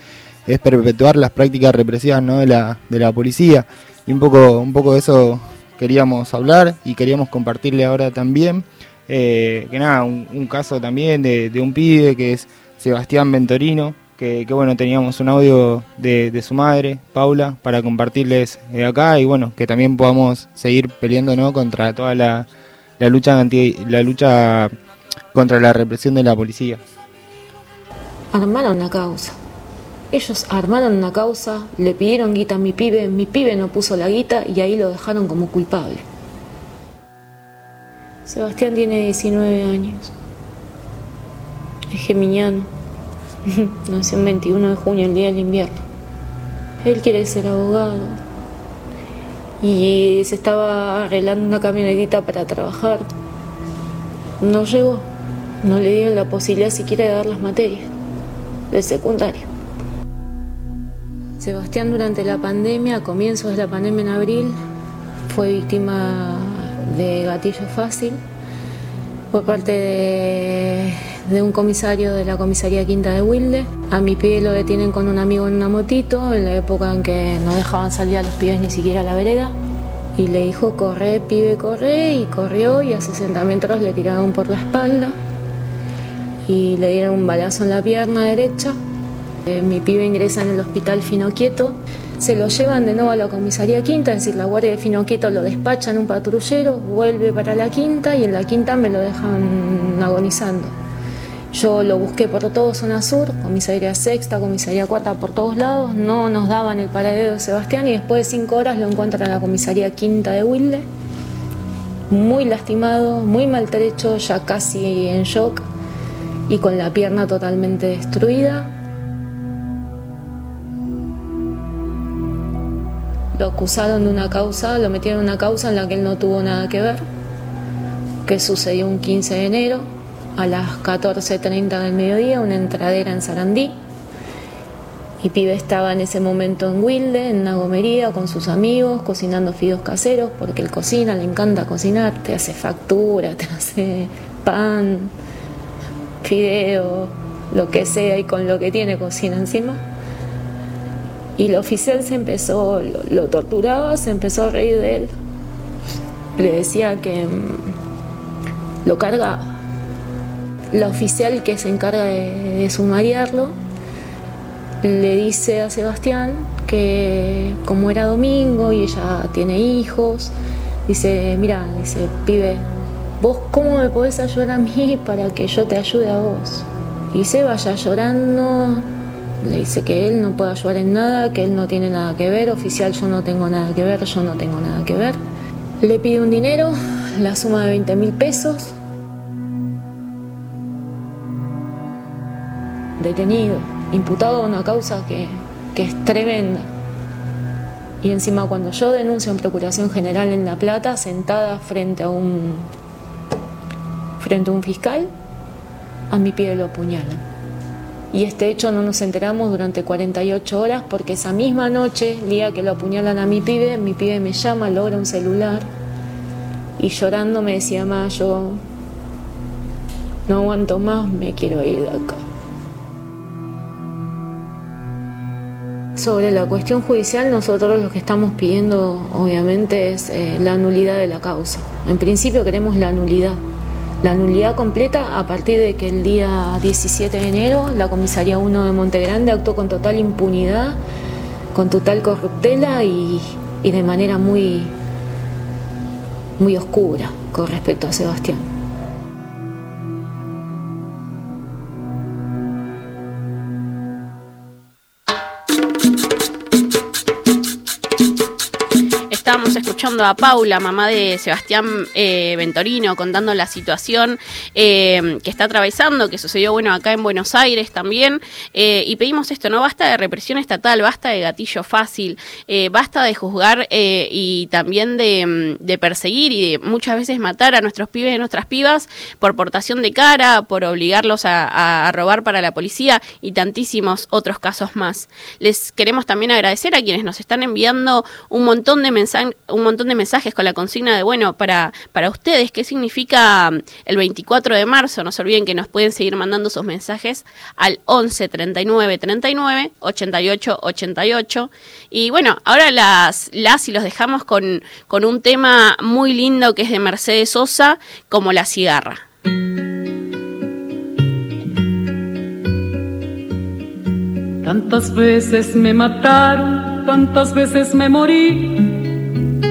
es perpetuar las prácticas represivas ¿no? de, la, de la policía. Y un poco, un poco de eso queríamos hablar y queríamos compartirle ahora también. Eh, que nada, un, caso también de, un pibe que es Sebastián Ventorino, que, bueno, teníamos un audio de, su madre, Paula, para compartirles de acá y bueno, que también podamos seguir peleando ¿no? contra toda la, la lucha anti, la lucha contra la represión de la policía. Armaron la causa ellos armaron una causa, le pidieron guita a mi pibe, mi pibe no puso la guita y ahí lo dejaron como culpable. Sebastián tiene 19 años. Es geminiano. Nació el 21 de junio, el día del invierno. Él quiere ser abogado. Y se estaba arreglando una camionetita para trabajar. No llegó. No le dieron la posibilidad siquiera de dar las materias del secundario. Sebastián durante la pandemia, a comienzos de la pandemia en abril, fue víctima de gatillo fácil por parte de, un comisario de la comisaría Quinta de Wilde. A mi pie lo detienen con un amigo en una motito, en la época en que no dejaban salir a los pibes ni siquiera a la vereda. Y le dijo, corre, pibe, corre, y corrió y a 60 metros le tiraron por la espalda y le dieron un balazo en la pierna derecha mi pibe ingresa en el hospital Finoquieto, se lo llevan de nuevo a la comisaría quinta, es decir, la guardia de Finoquieto lo despacha en un patrullero, vuelve para la quinta y en la quinta me lo dejan agonizando. Yo lo busqué por todo zona sur, comisaría sexta, comisaría cuarta, por todos lados, no nos daban el paradero de Sebastián y después de cinco horas lo encuentran en la comisaría quinta de Wilde, muy lastimado, muy maltrecho, ya casi en shock y con la pierna totalmente destruida. Lo acusaron de una causa, lo metieron en una causa en la que él no tuvo nada que ver, que sucedió un 15 de enero a las 14.30 del mediodía, una entradera en Sarandí. Y Pibe estaba en ese momento en Wilde, en una gomería, con sus amigos, cocinando fideos caseros, porque él cocina, le encanta cocinar, te hace factura, te hace pan, fideo, lo que sea, y con lo que tiene cocina encima. Y el oficial se empezó, lo, torturaba, se empezó a reír de él. Le decía que mm, lo cargaba. La oficial que se encarga de, sumariarlo le dice a Sebastián que como era domingo y ella tiene hijos, dice, mira, dice, pibe, vos cómo me podés ayudar a mí para que yo te ayude a vos. Y se vaya llorando, le dice que él no puede ayudar en nada, que él no tiene nada que ver, oficial yo no tengo nada que ver, yo no tengo nada que ver. Le pide un dinero, la suma de 20 mil pesos. Detenido, imputado a una causa que, que es tremenda. Y encima cuando yo denuncio en Procuración General en La Plata, sentada frente a un frente a un fiscal, a mi pie lo apuñalan y este hecho no nos enteramos durante 48 horas porque esa misma noche, el día que lo apuñalan a mi pibe, mi pibe me llama, logra un celular y llorando me decía, más yo no aguanto más, me quiero ir de acá. Sobre la cuestión judicial, nosotros lo que estamos pidiendo obviamente es eh, la nulidad de la causa. En principio queremos la nulidad la nulidad completa a partir de que el día 17 de enero la Comisaría 1 de Montegrande actuó con total impunidad con total corruptela y, y de manera muy, muy oscura con respecto a Sebastián. A Paula, mamá de Sebastián eh, Ventorino, contando la situación eh, que está atravesando, que sucedió bueno acá en Buenos Aires también. eh, y pedimos esto, no basta de represión estatal, basta de gatillo fácil, basta de juzgar y también de, perseguir y de muchas veces matar a nuestros pibes y nuestras pibas por portación de cara, por obligarlos a, robar para la policía y tantísimos otros casos más. Les queremos también agradecer a quienes nos están enviando un montón de mensajes un de mensajes con la consigna de, bueno, para, para ustedes, ¿qué significa mm, el 24 de marzo? No se olviden que nos pueden seguir mandando sus mensajes al 11 39 39 88 88. Y bueno, ahora las, las y los dejamos con, con un tema muy lindo que es de Mercedes Sosa, como La Cigarra. Tantas veces me mataron, tantas veces me morí.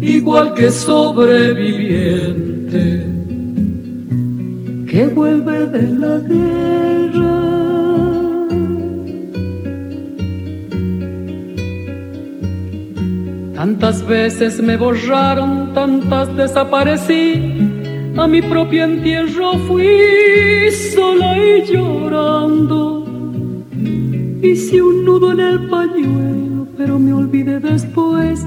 igual que sobreviviente que vuelve de la guerra. Tantas veces me borraron, tantas desaparecí, a mi propio entierro fui sola y llorando. Hice un nudo en el pañuelo, pero me olvidé después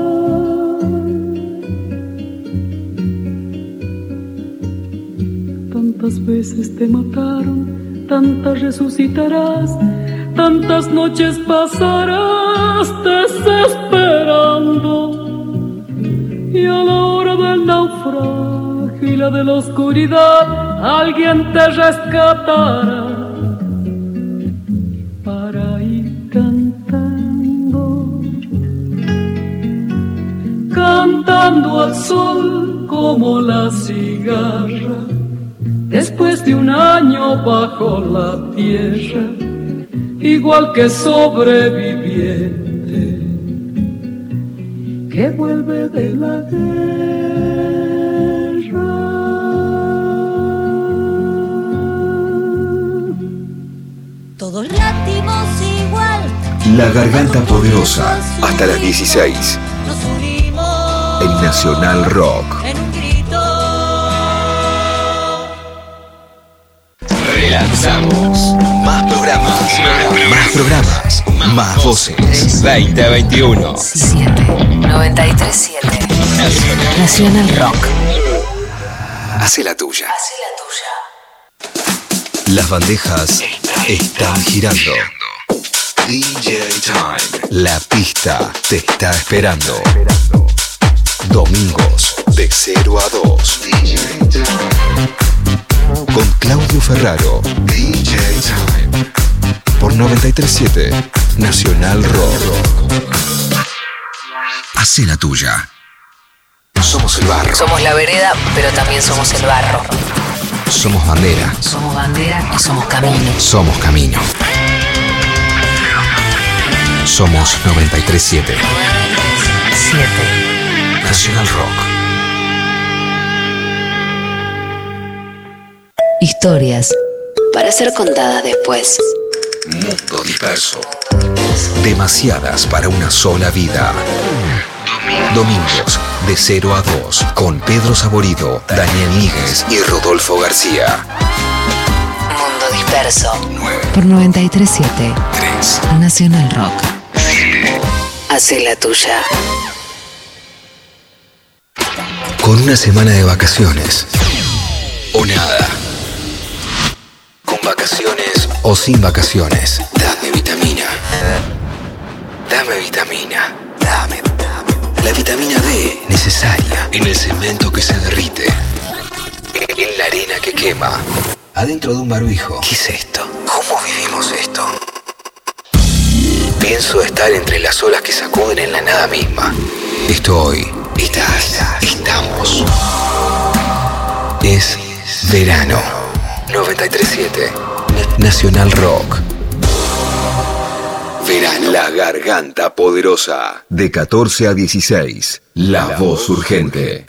Tantas veces te mataron, tantas resucitarás, tantas noches pasarás desesperando. Y a la hora del naufragio y la de la oscuridad, alguien te rescatará para ir cantando, cantando al sol como la cigarra después de un año bajo la tierra, igual que sobreviviente que vuelve de la guerra. Todos latimos igual. La Garganta Poderosa, hasta las 16. Nos unimos El Nacional Rock. Más voces. 2021. 937 Nacional Rock. Hace la tuya. Las bandejas están girando. DJ Time. La pista te está esperando. Domingos de 0 a 2. Con Claudio Ferraro. DJ Time. Por 937 Nacional Rock. Hace la tuya. Somos el barro. Somos la vereda, pero también somos el barro. Somos bandera. Somos bandera y somos camino. Somos camino. Somos 937 7. Nacional Rock. Historias para ser contadas después. Mundo disperso. Demasiadas para una sola vida. Domingos, de 0 a 2, con Pedro Saborido, Daniel Níguez y Rodolfo García. Mundo Disperso. Por 937 Nacional Rock. Hace la tuya. Con una semana de vacaciones. O nada. Con vacaciones o sin vacaciones. Dame vitamina. Dame vitamina. Dame, dame. La vitamina D necesaria en el cemento que se derrite. En la arena que quema. Adentro de un barbijo. ¿Qué es esto? ¿Cómo vivimos esto? Pienso estar entre las olas que sacuden en la nada misma. Estoy, estás, estamos. Es verano. 937 Nacional Rock. Verano. La garganta poderosa. De 14 a 16. La, voz urgente.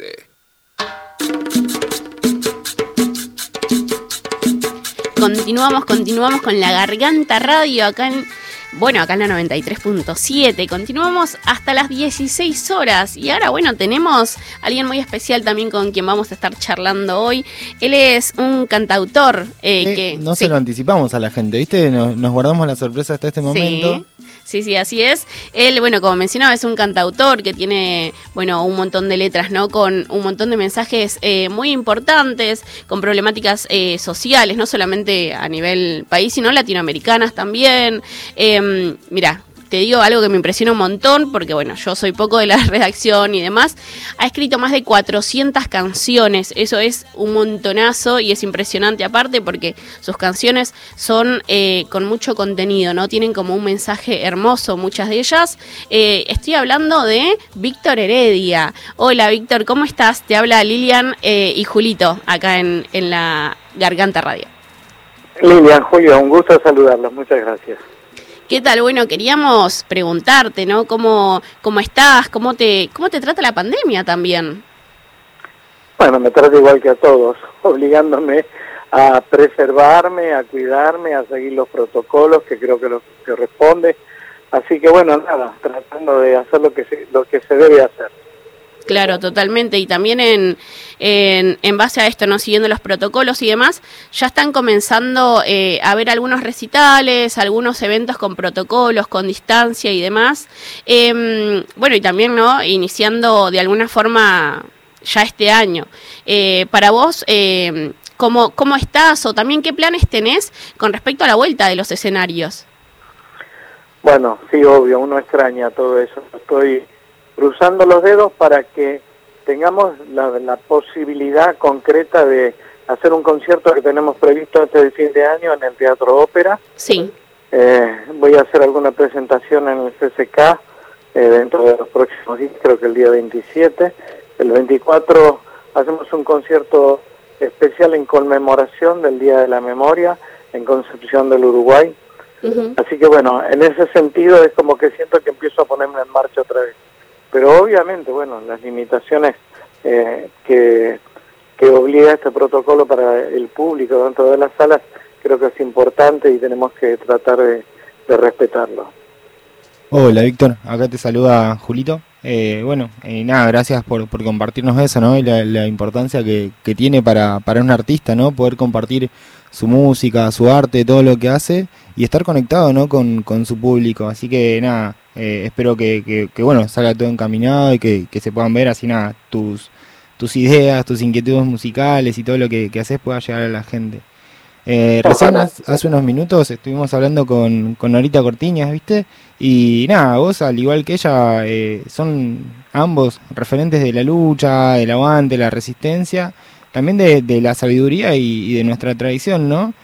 Continuamos, continuamos con la Garganta Radio acá en, bueno, acá en la 93.7. Continuamos hasta las 16 horas y ahora, bueno, tenemos a alguien muy especial también con quien vamos a estar charlando hoy. Él es un cantautor eh, que... No sí. se lo anticipamos a la gente, ¿viste? Nos, nos guardamos la sorpresa hasta este momento. Sí. Sí, sí, así es. Él, bueno, como mencionaba, es un cantautor que tiene, bueno, un montón de letras, ¿no? Con un montón de mensajes eh, muy importantes, con problemáticas eh, sociales, no solamente a nivel país, sino latinoamericanas también. Eh, mira, te digo algo que me impresiona un montón, porque bueno, yo soy poco de la redacción y demás, ha escrito más de 400 canciones, eso es un montonazo y es impresionante aparte porque sus canciones son eh, con mucho contenido, ¿no? Tienen como un mensaje hermoso, muchas de ellas. Eh, estoy hablando de Víctor Heredia. Hola Víctor, ¿cómo estás? Te habla Lilian eh, y Julito acá en, en la Garganta Radio. Lilian, Julio, un gusto saludarlos, muchas gracias. ¿Qué tal? Bueno, queríamos preguntarte, ¿no? ¿Cómo, cómo estás? ¿Cómo te, ¿Cómo te trata la pandemia también? Bueno, me trata igual que a todos, obligándome a preservarme, a cuidarme, a seguir los protocolos que creo que lo que responde. Así que bueno, nada, tratando de hacer lo que se, lo que se debe hacer. Claro, totalmente. Y también en, en, en, base a esto, no siguiendo los protocolos y demás, ya están comenzando eh, a ver algunos recitales, algunos eventos con protocolos, con distancia y demás. Eh, bueno, y también, ¿no? Iniciando de alguna forma ya este año. Eh, para vos, ¿cómo, ¿cómo estás o también qué planes tenés con respecto a la vuelta de los escenarios? Bueno, sí, obvio, uno extraña todo eso. Estoy cruzando los dedos para que tengamos la, la, posibilidad concreta de hacer un concierto que tenemos previsto antes del fin de año en el Teatro Ópera. Sí. Eh, voy a hacer alguna presentación en el CCK eh, dentro de los próximos días, creo que el día 27. El 24 hacemos un concierto especial en conmemoración del Día de la Memoria en Concepción del Uruguay. Uh -huh. Así que bueno, en ese sentido es como que siento que empiezo a ponerme en marcha otra vez pero obviamente, bueno, las limitaciones eh, que, que obliga este protocolo para el público dentro de las salas, creo que es importante y tenemos que tratar de, respetarlo. Hola Víctor, acá te saluda Julito. Eh, bueno, eh, nada, gracias por, por compartirnos eso, ¿no? Y la, la importancia que, que tiene para, para un artista, ¿no? Poder compartir su música, su arte, todo lo que hace y estar conectado, ¿no? Con, con su público. Así que nada, eh, espero que, que, que, bueno, salga todo encaminado y que, que, se puedan ver así nada, tus, tus ideas, tus inquietudes musicales y todo lo que, que haces pueda llegar a la gente. Eh, recién hace unos minutos estuvimos hablando con, con Norita Cortiñas, ¿viste? Y nada, vos al igual que ella, eh, son ambos referentes de la lucha, del aguante, la resistencia, también de, de la sabiduría y, y, de nuestra tradición, ¿no?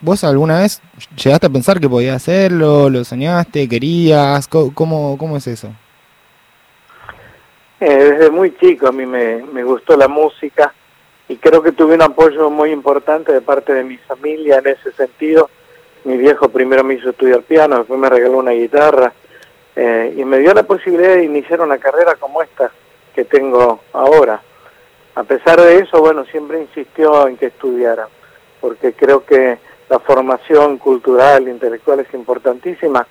¿Vos alguna vez llegaste a pensar que podías hacerlo? ¿Lo soñaste? ¿Querías? ¿Cómo, cómo es eso? Eh, desde muy chico a mí me, me gustó la música y creo que tuve un apoyo muy importante de parte de mi familia en ese sentido. Mi viejo primero me hizo estudiar piano, después me regaló una guitarra eh, y me dio la posibilidad de iniciar una carrera como esta que tengo ahora. A pesar de eso, bueno, siempre insistió en que estudiara, porque creo que la formación cultural, intelectual es importantísima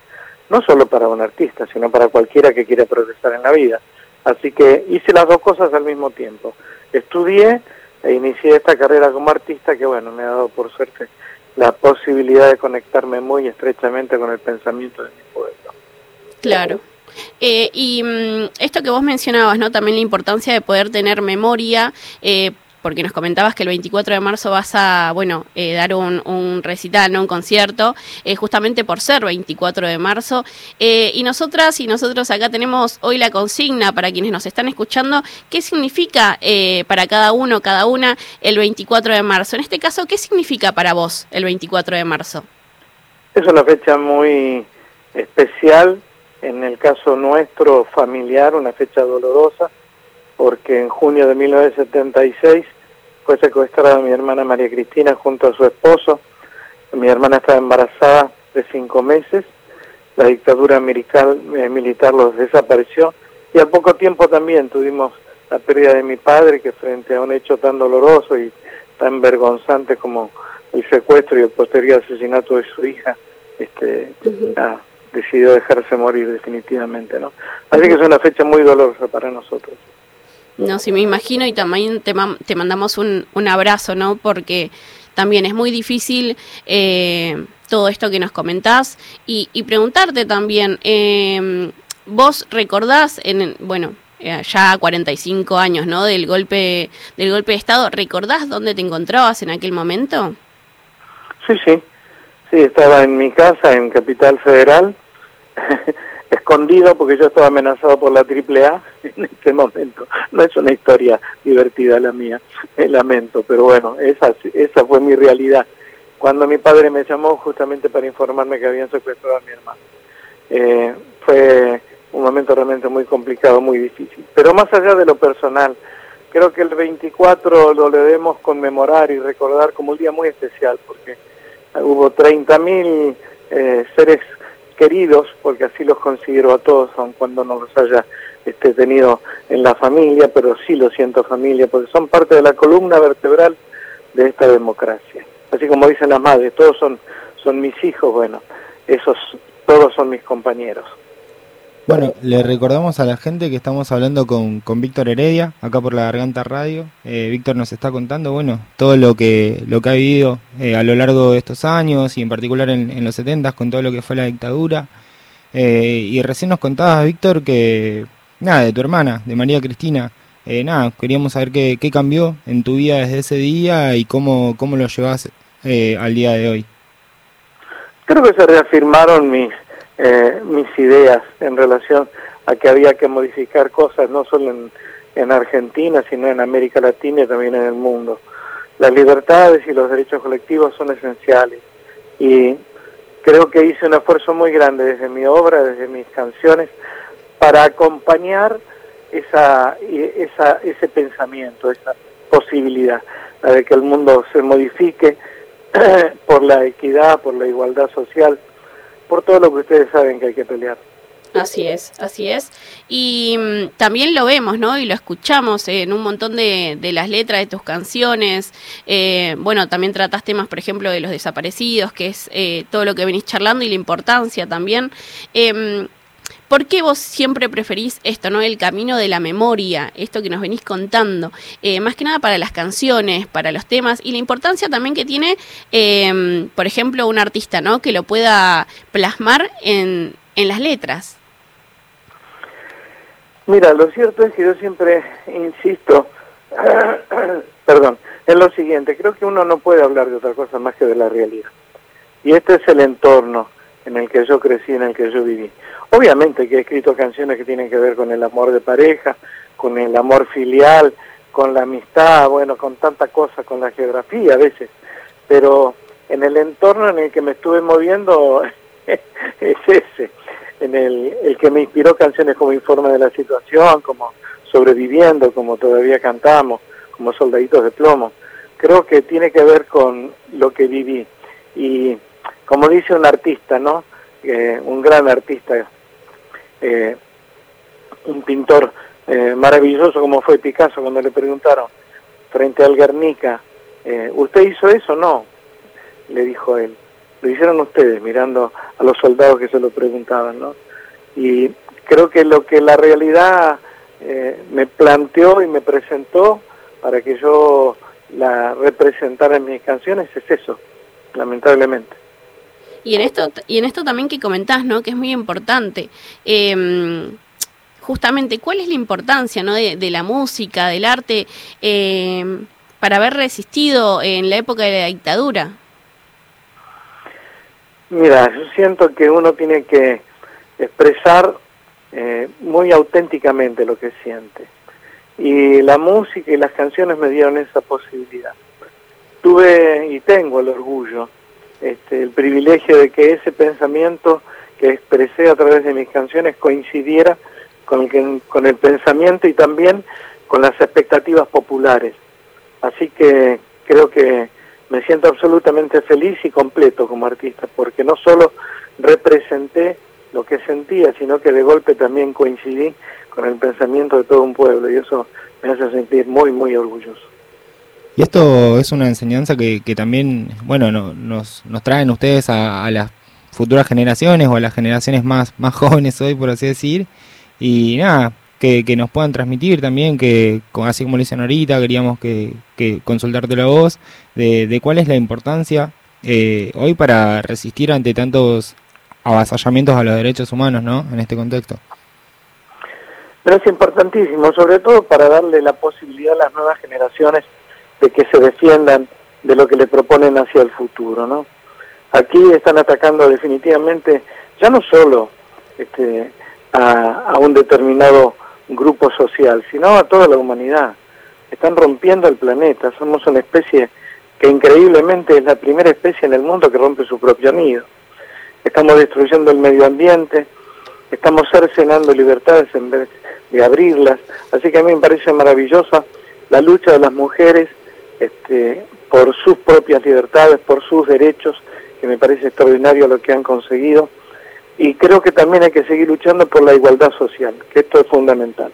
no solo para un artista, sino para cualquiera que quiera progresar en la vida. Así que hice las dos cosas al mismo tiempo. Estudié e inicié esta carrera como artista que, bueno, me ha dado por suerte la posibilidad de conectarme muy estrechamente con el pensamiento de mi pueblo. Claro. Eh, y mm, esto que vos mencionabas, ¿no? También la importancia de poder tener memoria, eh, porque nos comentabas que el 24 de marzo vas a, bueno, eh, dar un, recital, ¿no? un concierto, eh, justamente por ser 24 de marzo. Eh, y nosotras y nosotros acá tenemos hoy la consigna para quienes nos están escuchando, ¿qué significa para cada uno, cada una, el 24 de marzo? En este caso, ¿qué significa para vos el 24 de marzo? Es una fecha muy especial, en el caso nuestro familiar, una fecha dolorosa, porque en junio de 1976 fue secuestrada mi hermana María Cristina junto a su esposo. Mi hermana estaba embarazada de cinco meses. La dictadura militar, eh, militar los desapareció. Y al poco tiempo también tuvimos la pérdida de mi padre, que frente a un hecho tan doloroso y tan vergonzante como el secuestro y el posterior asesinato de su hija, este, decidió dejarse morir definitivamente. ¿no? Así que es una fecha muy dolorosa para nosotros. No, sí me imagino y también te, te mandamos un, un, abrazo, ¿no? Porque también es muy difícil eh, todo esto que nos comentás y, y preguntarte también, eh, vos recordás, en, bueno, eh, ya 45 años, ¿no? Del golpe, del golpe de Estado, ¿recordás dónde te encontrabas en aquel momento? Sí, sí, sí, estaba en mi casa en Capital Federal. escondido porque yo estaba amenazado por la AAA en este momento. No es una historia divertida la mía, me lamento, pero bueno, esa, esa fue mi realidad. Cuando mi padre me llamó justamente para informarme que habían secuestrado a mi hermano. Eh, fue un momento realmente muy complicado, muy difícil. Pero más allá de lo personal, creo que el 24 lo debemos conmemorar y recordar como un día muy especial, porque hubo 30.000 eh, seres queridos, porque así los considero a todos, aun cuando no los haya este, tenido en la familia, pero sí los siento familia, porque son parte de la columna vertebral de esta democracia. Así como dicen las madres, todos son, son mis hijos, bueno, esos todos son mis compañeros. Bueno, le recordamos a la gente que estamos hablando con, con Víctor Heredia, acá por la Garganta Radio. Eh, Víctor nos está contando, bueno, todo lo que, lo que ha vivido eh, a lo largo de estos años y en particular en, los 70 con todo lo que fue la dictadura. Eh, y recién nos contabas, Víctor, que, nada, de tu hermana, de María Cristina, nada, queríamos saber qué, qué, cambió en tu vida desde ese día y cómo, cómo lo llevas al día de hoy. Creo que se reafirmaron mis eh, mis ideas en relación a que había que modificar cosas no solo en, en Argentina, sino en América Latina y también en el mundo. Las libertades y los derechos colectivos son esenciales y creo que hice un esfuerzo muy grande desde mi obra, desde mis canciones, para acompañar esa, esa, ese pensamiento, esa posibilidad, la de que el mundo se modifique por la equidad, por la igualdad social, por todo lo que ustedes saben que hay que pelear. Así es, así es. Y mm, también lo vemos, ¿no? Y lo escuchamos en un montón de, de las letras de tus canciones. Eh, bueno, también tratas temas, por ejemplo, de los desaparecidos, que es eh, todo lo que venís charlando y la importancia también. Em, ¿Por qué vos siempre preferís esto, no? El camino de la memoria, esto que nos venís contando, eh, más que nada para las canciones, para los temas y la importancia también que tiene, em, por ejemplo, un artista, ¿no? Que lo pueda plasmar en, en las letras. Mira, lo cierto es que yo siempre insisto, perdón, en lo siguiente, creo que uno no puede hablar de otra cosa más que de la realidad. Y este es el entorno en el que yo crecí, en el que yo viví. Obviamente que he escrito canciones que tienen que ver con el amor de pareja, con el amor filial, con la amistad, bueno, con tanta cosa, con la geografía a veces, pero en el entorno en el que me estuve moviendo es ese, en el, el que me inspiró canciones como Informe de la Situación, como Sobreviviendo, como todavía cantamos, como Soldaditos de Plomo. Creo que tiene que ver con lo que viví. Y como dice un artista, ¿no? Eh, un gran artista, eh, un pintor eh, maravilloso como fue Picasso cuando le preguntaron frente al Guernica, ¿usted hizo eso? No, le dijo él. lo hicieron ustedes mirando a los soldados que se lo preguntaban, ¿no? Y creo que lo que la realidad eh, me planteó y me presentó para que yo la representara en mis canciones es eso, lamentablemente. Y en esto, y en esto también que comentás, ¿no? Que es muy importante. Em, justamente, ¿cuál es la importancia ¿no? de, la música, del arte, em, para haber resistido en la época de la dictadura? Mira, yo siento que uno tiene que expresar eh, muy auténticamente lo que siente. Y la música y las canciones me dieron esa posibilidad. Tuve y tengo el orgullo, este, el privilegio de que ese pensamiento que expresé a través de mis canciones coincidiera con el, con el pensamiento y también con las expectativas populares. Así que creo que me siento absolutamente feliz y completo como artista, porque no solo representé lo que sentía, sino que de golpe también coincidí con el pensamiento de todo un pueblo y eso me hace sentir muy, muy orgulloso. Y esto es una enseñanza que, también, bueno, nos, nos traen ustedes a, las futuras generaciones o a las generaciones más, más jóvenes hoy, por así decir. Y nada, que, que nos puedan transmitir también, que así como lo dicen ahorita, queríamos que, que consultarte la voz, de, de cuál es la importancia eh, hoy para resistir ante tantos avasallamientos a los derechos humanos, ¿no? En este contexto. Pero es importantísimo, sobre todo para darle la posibilidad a las nuevas generaciones de que se defiendan de lo que le proponen hacia el futuro, ¿no? Aquí están atacando definitivamente ya no solo este, a, a un determinado grupo social, sino a toda la humanidad. Están rompiendo el planeta, somos una especie que increíblemente es la primera especie en el mundo que rompe su propio nido. Estamos destruyendo el medio ambiente, estamos cercenando libertades en vez de abrirlas, así que a mí me parece maravillosa la lucha de las mujeres este, por sus propias libertades, por sus derechos, que me parece extraordinario lo que han conseguido. Y creo que también hay que seguir luchando por la igualdad social, que esto es fundamental.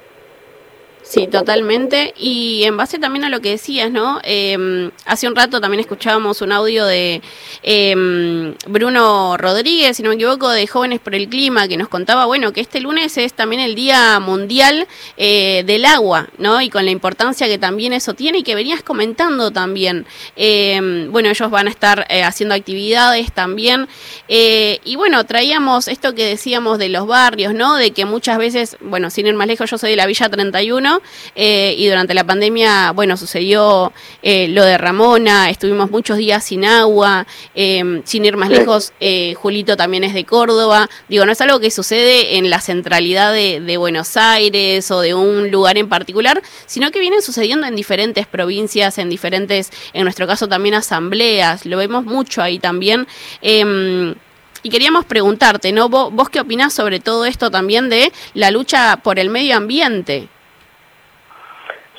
Sí, totalmente. Y en base también a lo que decías, ¿no? Em, hace un rato también escuchábamos un audio de em, Bruno Rodríguez, si no me equivoco, de Jóvenes por el Clima, que nos contaba, bueno, que este lunes es también el Día Mundial eh, del Agua, ¿no? Y con la importancia que también eso tiene y que venías comentando también. Em, bueno, ellos van a estar eh, haciendo actividades también. Eh, y bueno, traíamos esto que decíamos de los barrios, ¿no? De que muchas veces, bueno, sin ir más lejos, yo soy de la Villa 31 eh, y durante la pandemia, bueno, sucedió lo de Ramona, estuvimos muchos días sin agua, em, sin ir más lejos, eh, Julito también es de Córdoba, digo, no es algo que sucede en la centralidad de, Buenos Aires o de un lugar en particular, sino que vienen sucediendo en diferentes provincias, en diferentes, en nuestro caso también asambleas, lo vemos mucho ahí también. Em, y queríamos preguntarte, ¿no? ¿Vos, ¿Vos, qué opinás sobre todo esto también de la lucha por el medio ambiente?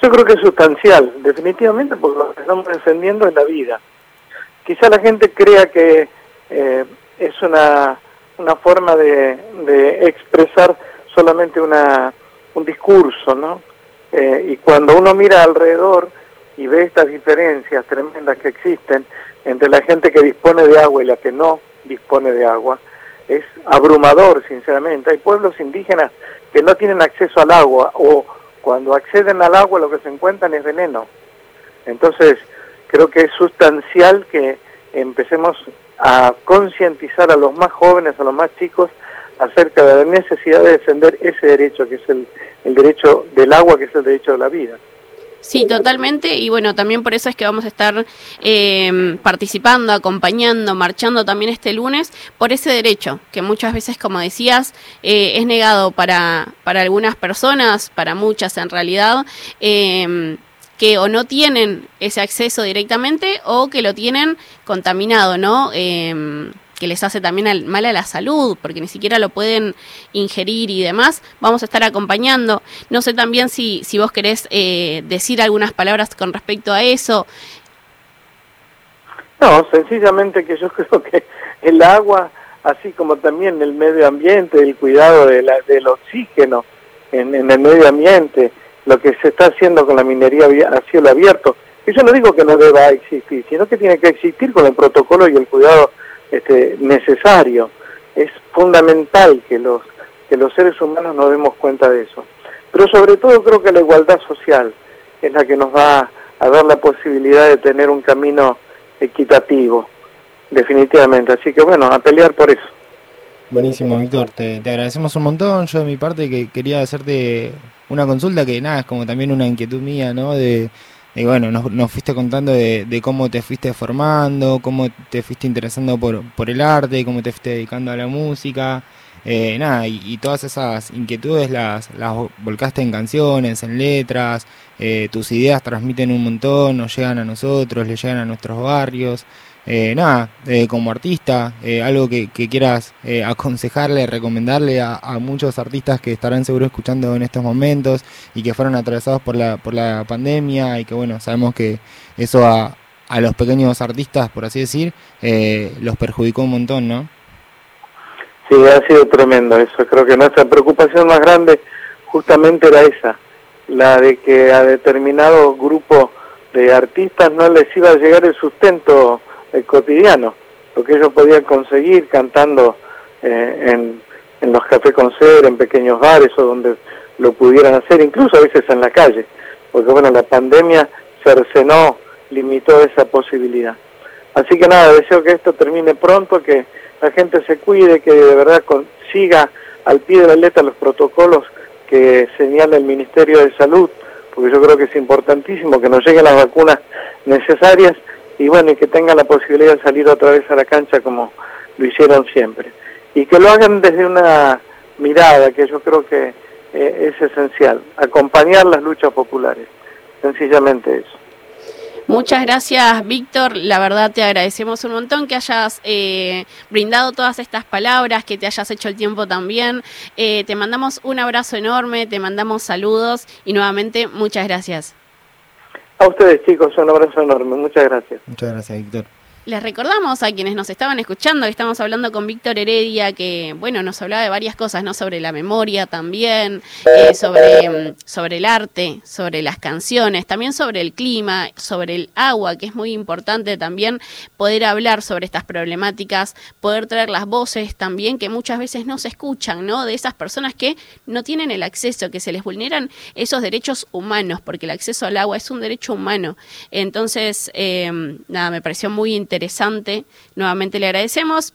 Yo creo que es sustancial, definitivamente, porque lo que estamos defendiendo es la vida. Quizá la gente crea que eh, es una, una forma de, de expresar solamente una, un discurso, ¿no? Eh, y cuando uno mira alrededor y ve estas diferencias tremendas que existen entre la gente que dispone de agua y la que no dispone de agua, es abrumador, sinceramente. Hay pueblos indígenas que no tienen acceso al agua o cuando acceden al agua lo que se encuentran es veneno. Entonces, creo que es sustancial que empecemos a concientizar a los más jóvenes, a los más chicos, acerca de la necesidad de defender ese derecho, que es el, el derecho del agua, que es el derecho de la vida. Sí, totalmente. Y bueno, también por eso es que vamos a estar eh, participando, acompañando, marchando también este lunes por ese derecho, que muchas veces, como decías, eh, es negado para, para algunas personas, para muchas en realidad. Eh, que o no tienen ese acceso directamente o que lo tienen contaminado, ¿no? Que les hace también mal a la salud, porque ni siquiera lo pueden ingerir y demás, vamos a estar acompañando. No sé también si, si vos querés eh, decir algunas palabras con respecto a eso. No, sencillamente que yo creo que el agua, así como también el medio ambiente, el cuidado de la, del oxígeno en, en el medio ambiente, lo que se está haciendo con la minería a cielo abierto, y yo no digo que no deba existir, sino que tiene que existir con el protocolo y el cuidado este, necesario. Es fundamental que los, que los seres humanos nos demos cuenta de eso. Pero sobre todo creo que la igualdad social es la que nos va a dar la posibilidad de tener un camino equitativo, definitivamente. Así que bueno, a pelear por eso. Buenísimo, Víctor. Te, te, agradecemos un montón. Yo de mi parte que quería hacerte una consulta que nada, es como también una inquietud mía, ¿no? De, bueno, nos, nos, fuiste contando de, cómo te fuiste formando, cómo te fuiste interesando por, por el arte, cómo te fuiste dedicando a la música. Eh, nada, y, todas esas inquietudes las, las volcaste en canciones, en letras, eh, tus ideas transmiten un montón, nos llegan a nosotros, le llegan a nuestros barrios. Eh, nada, eh, como artista, eh, algo que, quieras aconsejarle, recomendarle a, muchos artistas que estarán seguro escuchando en estos momentos y que fueron atravesados por la, por la pandemia y que bueno, sabemos que eso a, a los pequeños artistas, por así decir, los perjudicó un montón, ¿no? Sí, ha sido tremendo eso. Creo que nuestra preocupación más grande justamente era esa, la de que a determinados grupos de artistas no les iba a llegar el sustento el cotidiano, lo que ellos podían conseguir cantando eh, en, en los cafés con en pequeños bares o donde lo pudieran hacer, incluso a veces en la calle, porque bueno, la pandemia cercenó, limitó esa posibilidad. Así que nada, deseo que esto termine pronto, que la gente se cuide, que de verdad siga al pie de la letra los protocolos que señala el Ministerio de Salud, porque yo creo que es importantísimo que nos lleguen las vacunas necesarias y bueno, y que tengan la posibilidad de salir otra vez a la cancha como lo hicieron siempre. Y que lo hagan desde una mirada que yo creo que eh, es esencial, acompañar las luchas populares, sencillamente eso. Muchas gracias, Víctor. La verdad te agradecemos un montón que hayas eh, brindado todas estas palabras, que te hayas hecho el tiempo también. Eh, te mandamos un abrazo enorme, te mandamos saludos y nuevamente muchas gracias. A ustedes chicos, un abrazo enorme. Muchas gracias. Muchas gracias, Víctor. Les recordamos a quienes nos estaban escuchando que estamos hablando con Víctor Heredia, que bueno, nos hablaba de varias cosas, ¿no? Sobre la memoria también, eh, sobre, sobre el arte, sobre las canciones, también sobre el clima, sobre el agua, que es muy importante también poder hablar sobre estas problemáticas, poder traer las voces también que muchas veces no se escuchan, ¿no? De esas personas que no tienen el acceso, que se les vulneran esos derechos humanos, porque el acceso al agua es un derecho humano. Entonces, eh, nada, me pareció muy interesante interesante. Nuevamente le agradecemos.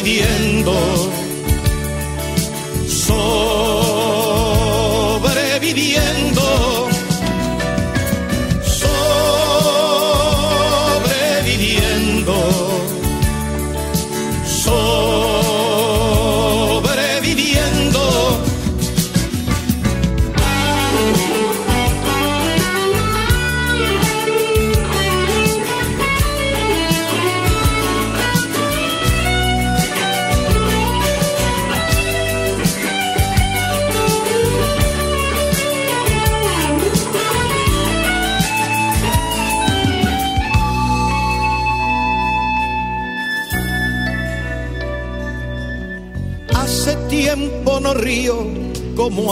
sobreviviendo, sobreviviendo,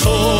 Sobreviviendo.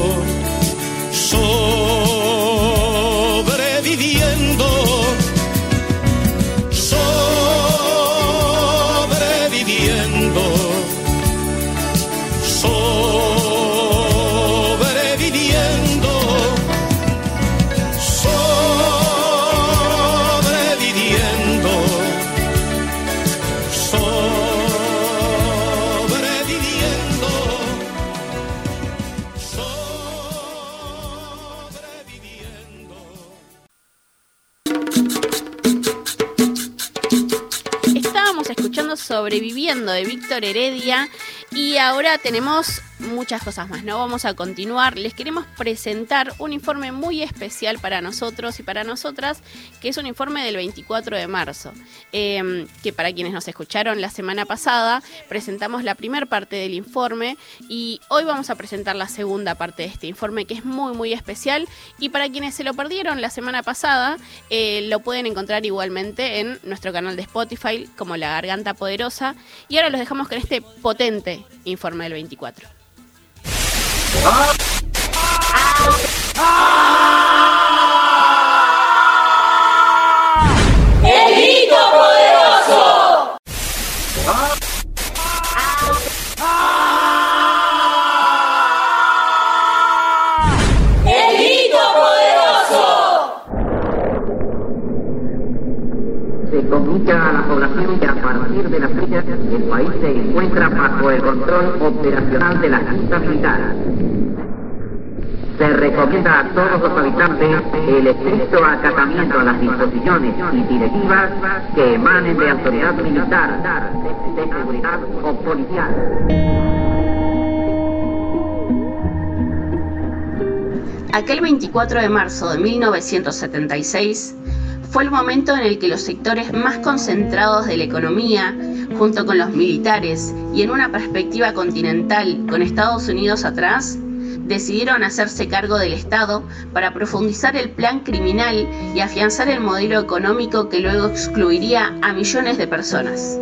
Sobreviviendo de Víctor Heredia. Y ahora tenemos muchas cosas más, ¿no? Vamos a continuar. Les queremos presentar un informe muy especial para nosotros y para nosotras, que es un informe del 24 de marzo, eh, que para quienes nos escucharon la semana pasada, presentamos la primera parte del informe y hoy vamos a presentar la segunda parte de este informe, que es muy, muy especial. Y para quienes se lo perdieron la semana pasada, eh, lo pueden encontrar igualmente en nuestro canal de Spotify como La Garganta Poderosa. Y ahora los dejamos con este potente informe del 24. ¡El grito poderoso! ¡El grito poderoso! Se comunica a la población que partir de la fecha el país se encuentra bajo el control operacional de la Junta Militar. Se recomienda a todos los habitantes el estricto acatamiento a las disposiciones y directivas que emanen de autoridad militar, de seguridad o policial. Aquel 24 de marzo de 1976 fue el momento en el que los sectores más concentrados de la economía junto con los militares y en una perspectiva continental con Estados Unidos atrás, decidieron hacerse cargo del Estado para profundizar el plan criminal y afianzar el modelo económico que luego excluiría a millones de personas.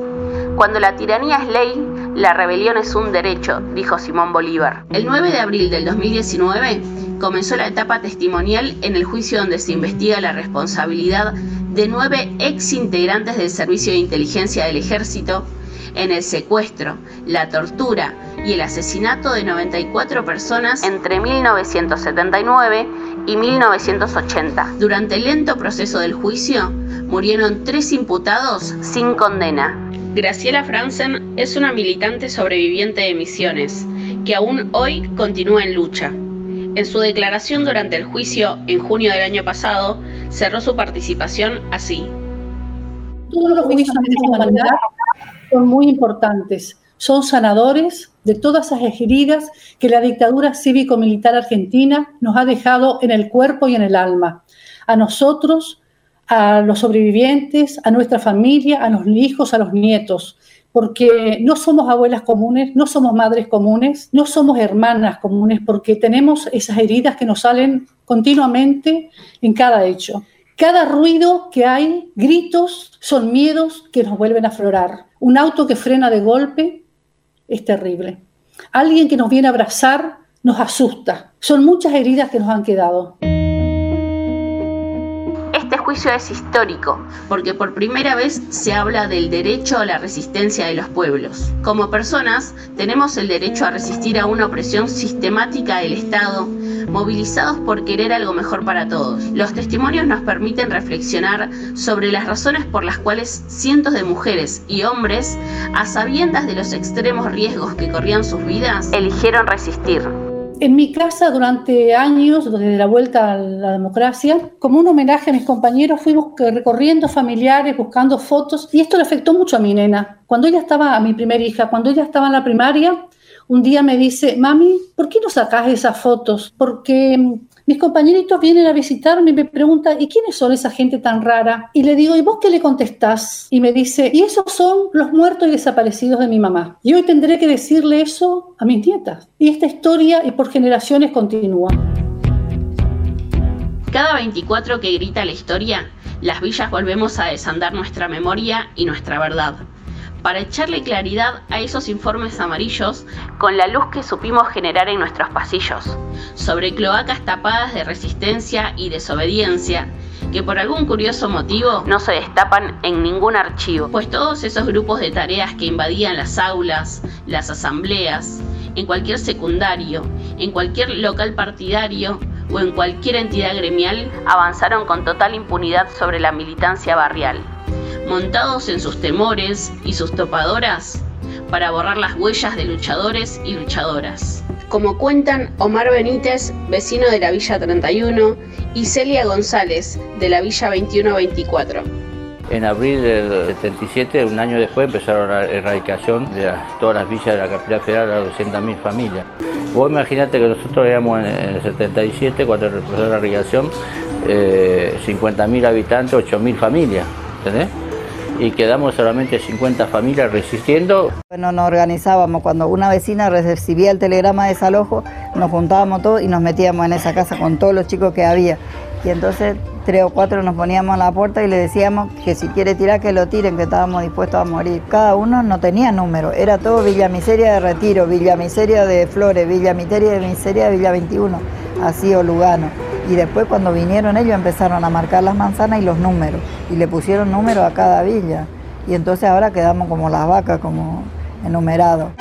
Cuando la tiranía es ley, la rebelión es un derecho, dijo Simón Bolívar. El 9 de abril del 2019 comenzó la etapa testimonial en el juicio donde se investiga la responsabilidad de nueve ex integrantes del Servicio de Inteligencia del Ejército en el secuestro, la tortura y el asesinato de 94 personas entre 1979 y 1980. Durante el lento proceso del juicio, murieron tres imputados sin condena. Graciela Franzen es una militante sobreviviente de Misiones, que aún hoy continúa en lucha. En su declaración durante el juicio en junio del año pasado, cerró su participación así. Todos los juicios de esta humanidad son muy importantes, son sanadores de todas esas heridas que la dictadura cívico-militar argentina nos ha dejado en el cuerpo y en el alma. A nosotros, a los sobrevivientes, a nuestra familia, a los hijos, a los nietos, porque no somos abuelas comunes, no somos madres comunes, no somos hermanas comunes, porque tenemos esas heridas que nos salen continuamente en cada hecho. Cada ruido que hay, gritos, son miedos que nos vuelven a aflorar. Un auto que frena de golpe es terrible. Alguien que nos viene a abrazar nos asusta. Son muchas heridas que nos han quedado. Juicio es histórico porque por primera vez se habla del derecho a la resistencia de los pueblos. Como personas tenemos el derecho a resistir a una opresión sistemática del Estado, movilizados por querer algo mejor para todos. Los testimonios nos permiten reflexionar sobre las razones por las cuales cientos de mujeres y hombres, a sabiendas de los extremos riesgos que corrían sus vidas, eligieron resistir. En mi casa durante años, desde la vuelta a la democracia, como un homenaje a mis compañeros, fui recorriendo familiares, buscando fotos, y esto le afectó mucho a mi nena. Cuando ella estaba, a mi primera hija, cuando ella estaba en la primaria, un día me dice, mami, ¿por qué no sacas esas fotos? Porque mis compañeritos vienen a visitarme y me preguntan, ¿y quiénes son esa gente tan rara? Y le digo, ¿y vos qué le contestás? Y me dice, y esos son los muertos y desaparecidos de mi mamá. Y hoy tendré que decirle eso a mis nietas. Y esta historia y por generaciones continúa. Cada 24 que grita la historia, las villas volvemos a desandar nuestra memoria y nuestra verdad para echarle claridad a esos informes amarillos con la luz que supimos generar en nuestros pasillos, sobre cloacas tapadas de resistencia y desobediencia que por algún curioso motivo no se destapan en ningún archivo, pues todos esos grupos de tareas que invadían las aulas, las asambleas, en cualquier secundario, en cualquier local partidario o en cualquier entidad gremial avanzaron con total impunidad sobre la militancia barrial montados en sus temores y sus topadoras para borrar las huellas de luchadores y luchadoras. Como cuentan Omar Benítez, vecino de la Villa 31, y Celia González, de la Villa 2124. En abril del 77, un año después, empezaron la erradicación de todas las villas de la capital federal a 200.000 familias. Vos imaginate que nosotros éramos en, el 77, cuando empezó la erradicación, 50.000 eh, habitantes, 8.000 familias. ¿Entendés? Y quedamos solamente 50 familias resistiendo. Bueno, nos organizábamos, cuando una vecina recibía el telegrama de desalojo, nos juntábamos todos y nos metíamos en esa casa con todos los chicos que había. Y entonces tres o cuatro nos poníamos en la puerta y le decíamos que si quiere tirar que lo tiren, que estábamos dispuestos a morir. Cada uno no tenía número, era todo Villa Miseria de Retiro, Villa Miseria de Flores, Villa Miseria de Miseria de Villa 21, así o Lugano. Y después cuando vinieron ellos empezaron a marcar las manzanas y los números. Y le pusieron número a cada villa. Y entonces ahora quedamos como las vacas, como enumerados.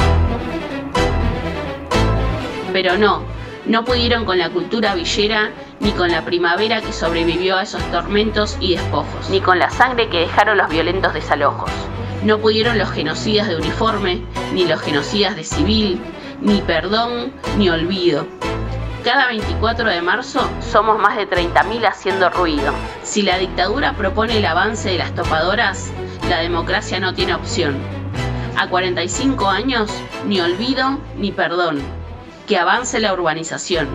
Pero no, no pudieron con la cultura villera ni con la primavera que sobrevivió a esos tormentos y despojos, ni con la sangre que dejaron los violentos desalojos. No pudieron los genocidas de uniforme, ni los genocidas de civil, ni perdón, ni olvido. Cada 24 de marzo somos más de 30.000 haciendo ruido. Si la dictadura propone el avance de las topadoras, la democracia no tiene opción. A 45 años, ni olvido ni perdón. Que avance la urbanización.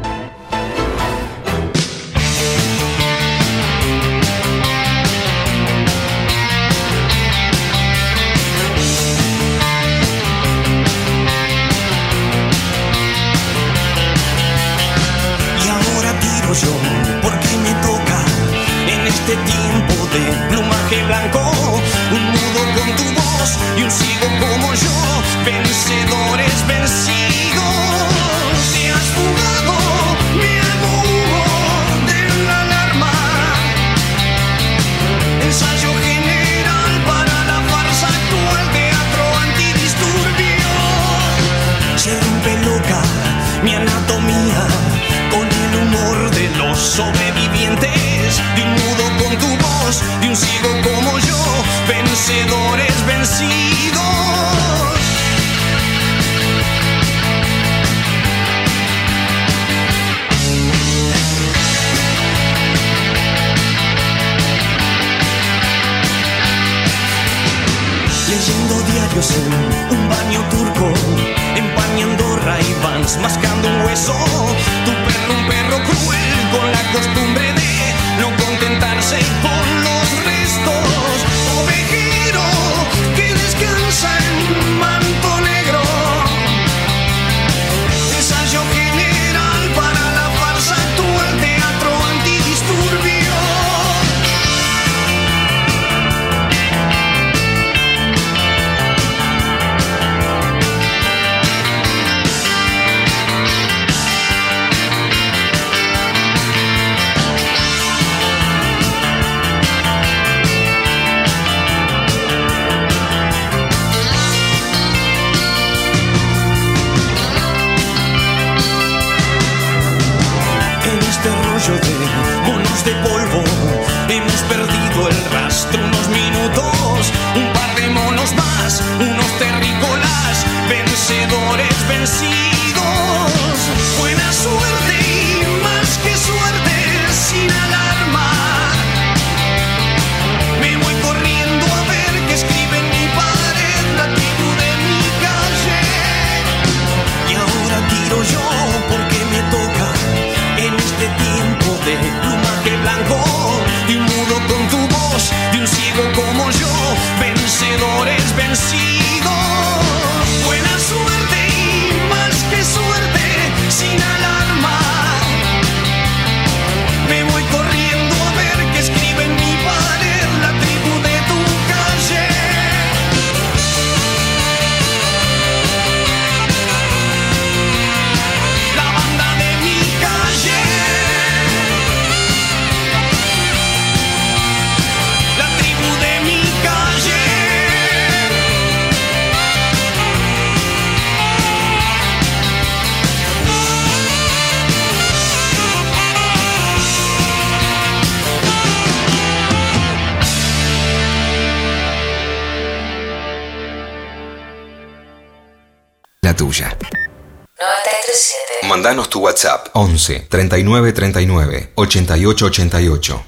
11 39 39 88 88.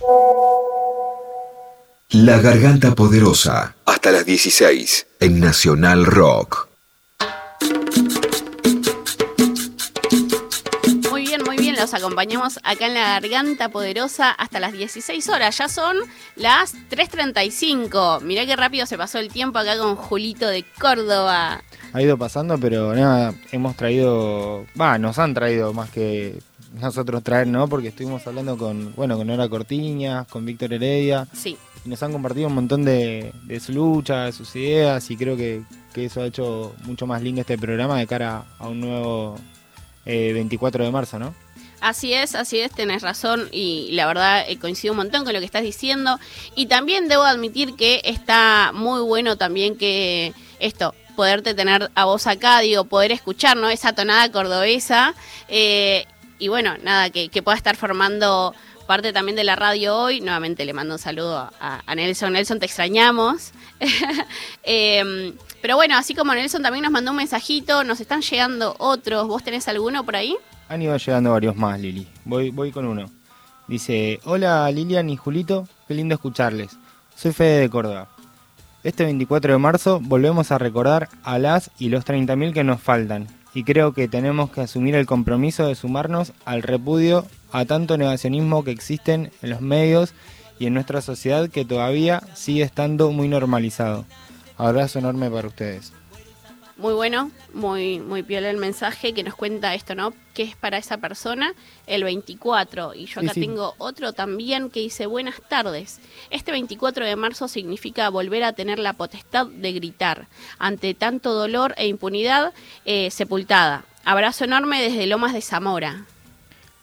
La Garganta Poderosa. Hasta las 16 en Nacional Rock. Los acompañamos acá en la Garganta Poderosa hasta las 16 horas. Ya son las 3.35. Mirá qué rápido se pasó el tiempo acá con Julito de Córdoba. Ha ido pasando, pero nada, hemos traído, va, nos han traído más que nosotros traer, ¿no? Porque estuvimos hablando con, bueno, con Nora Cortiñas, con Víctor Heredia. Sí. Y nos han compartido un montón de, de su lucha, de sus ideas, y creo que, que eso ha hecho mucho más lindo este programa de cara a un nuevo eh, 24 de marzo, ¿no? Así es, así es, tenés razón y la verdad eh, coincido un montón con lo que estás diciendo. Y también debo admitir que está muy bueno también que esto, poderte tener a vos acá, digo, poder escuchar, ¿no? Esa tonada cordobesa. eh, y bueno, nada, que, pueda estar formando parte también de la radio hoy. Nuevamente le mando un saludo a, Nelson. Nelson, te extrañamos. Eh, pero bueno, así como Nelson también nos mandó un mensajito, nos están llegando otros. ¿Vos tenés alguno por ahí? Han ido llegando varios más, Lili. Voy, voy con uno. Dice, hola Lilian y Julito, qué lindo escucharles. Soy Fede de Córdoba. Este 24 de marzo volvemos a recordar a las y los 30.000 que nos faltan. Y creo que tenemos que asumir el compromiso de sumarnos al repudio a tanto negacionismo que existen en los medios y en nuestra sociedad que todavía sigue estando muy normalizado. Abrazo enorme para ustedes. Muy bueno, muy, muy piola el mensaje que nos cuenta esto, ¿no? Que es para esa persona el 24. Y yo Sí, acá sí. tengo otro también que dice, buenas tardes. Este 24 de marzo significa volver a tener la potestad de gritar ante tanto dolor e impunidad eh, sepultada. Abrazo enorme desde Lomas de Zamora.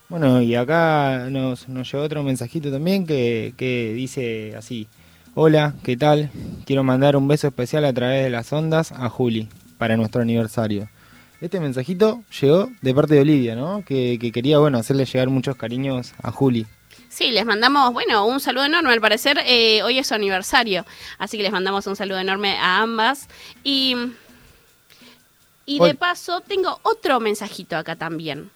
Bueno, y acá nos, nos llegó otro mensajito también que, que dice así. Hola, ¿qué tal? Quiero mandar un beso especial a través de las ondas a Juli para nuestro aniversario. Este mensajito llegó de parte de Olivia, ¿no? Que, que quería, bueno, hacerle llegar muchos cariños a Juli. Sí, les mandamos, bueno, un saludo enorme. Al parecer, eh, hoy es su aniversario. Así que les mandamos un saludo enorme a ambas. Y, y de Hoy- paso, tengo otro mensajito acá también.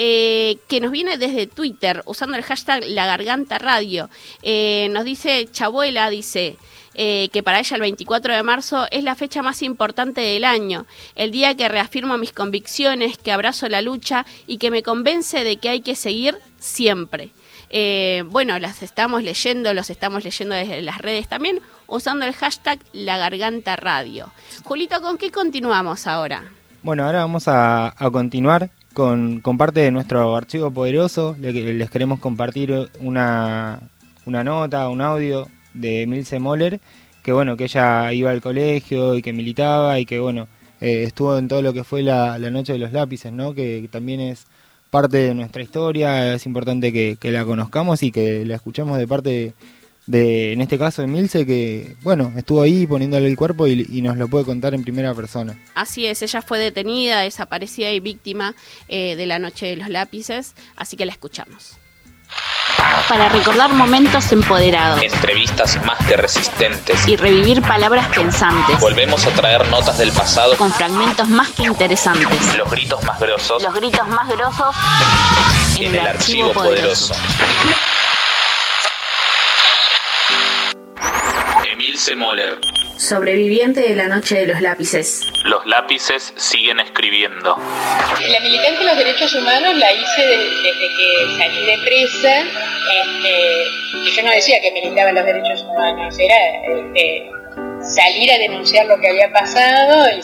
eh, que nos viene desde Twitter usando el hashtag La Garganta Radio. Eh, nos dice Chabuela, dice eh, que para ella el 24 de marzo es la fecha más importante del año, el día que reafirmo mis convicciones, que abrazo la lucha y que me convence de que hay que seguir siempre. Eh, bueno, las estamos leyendo, los estamos leyendo desde las redes también, usando el hashtag La Garganta Radio. Julito, ¿con qué continuamos ahora? Bueno, ahora vamos a, a continuar con, con parte de nuestro archivo poderoso. Le- les queremos compartir una, una nota, un audio de Milce Moller, que bueno, que ella iba al colegio y que militaba y que bueno, eh, estuvo en todo lo que fue la, la Noche de los Lápices, ¿no? Que, también es parte de nuestra historia, es importante que, que la conozcamos y que la escuchemos de parte de, de, en este caso, de Milce, que bueno, estuvo ahí poniéndole el cuerpo y, y nos lo puede contar en primera persona. Así es, ella fue detenida, desaparecida y víctima eh, de la Noche de los Lápices, así que la escuchamos. Para recordar momentos empoderados Entrevistas más que resistentes. y revivir palabras pensantes, Volvemos a traer notas del pasado. con fragmentos más que interesantes. Los gritos más grosos. Los gritos más grosos en el archivo poderoso. Emil Moller. Sobreviviente de la Noche de los Lápices. Los lápices siguen escribiendo. La militancia de los derechos humanos la hice de- desde que salí de presa. Este, que yo no decía que militaba en los derechos humanos, era este, salir a denunciar lo que había pasado y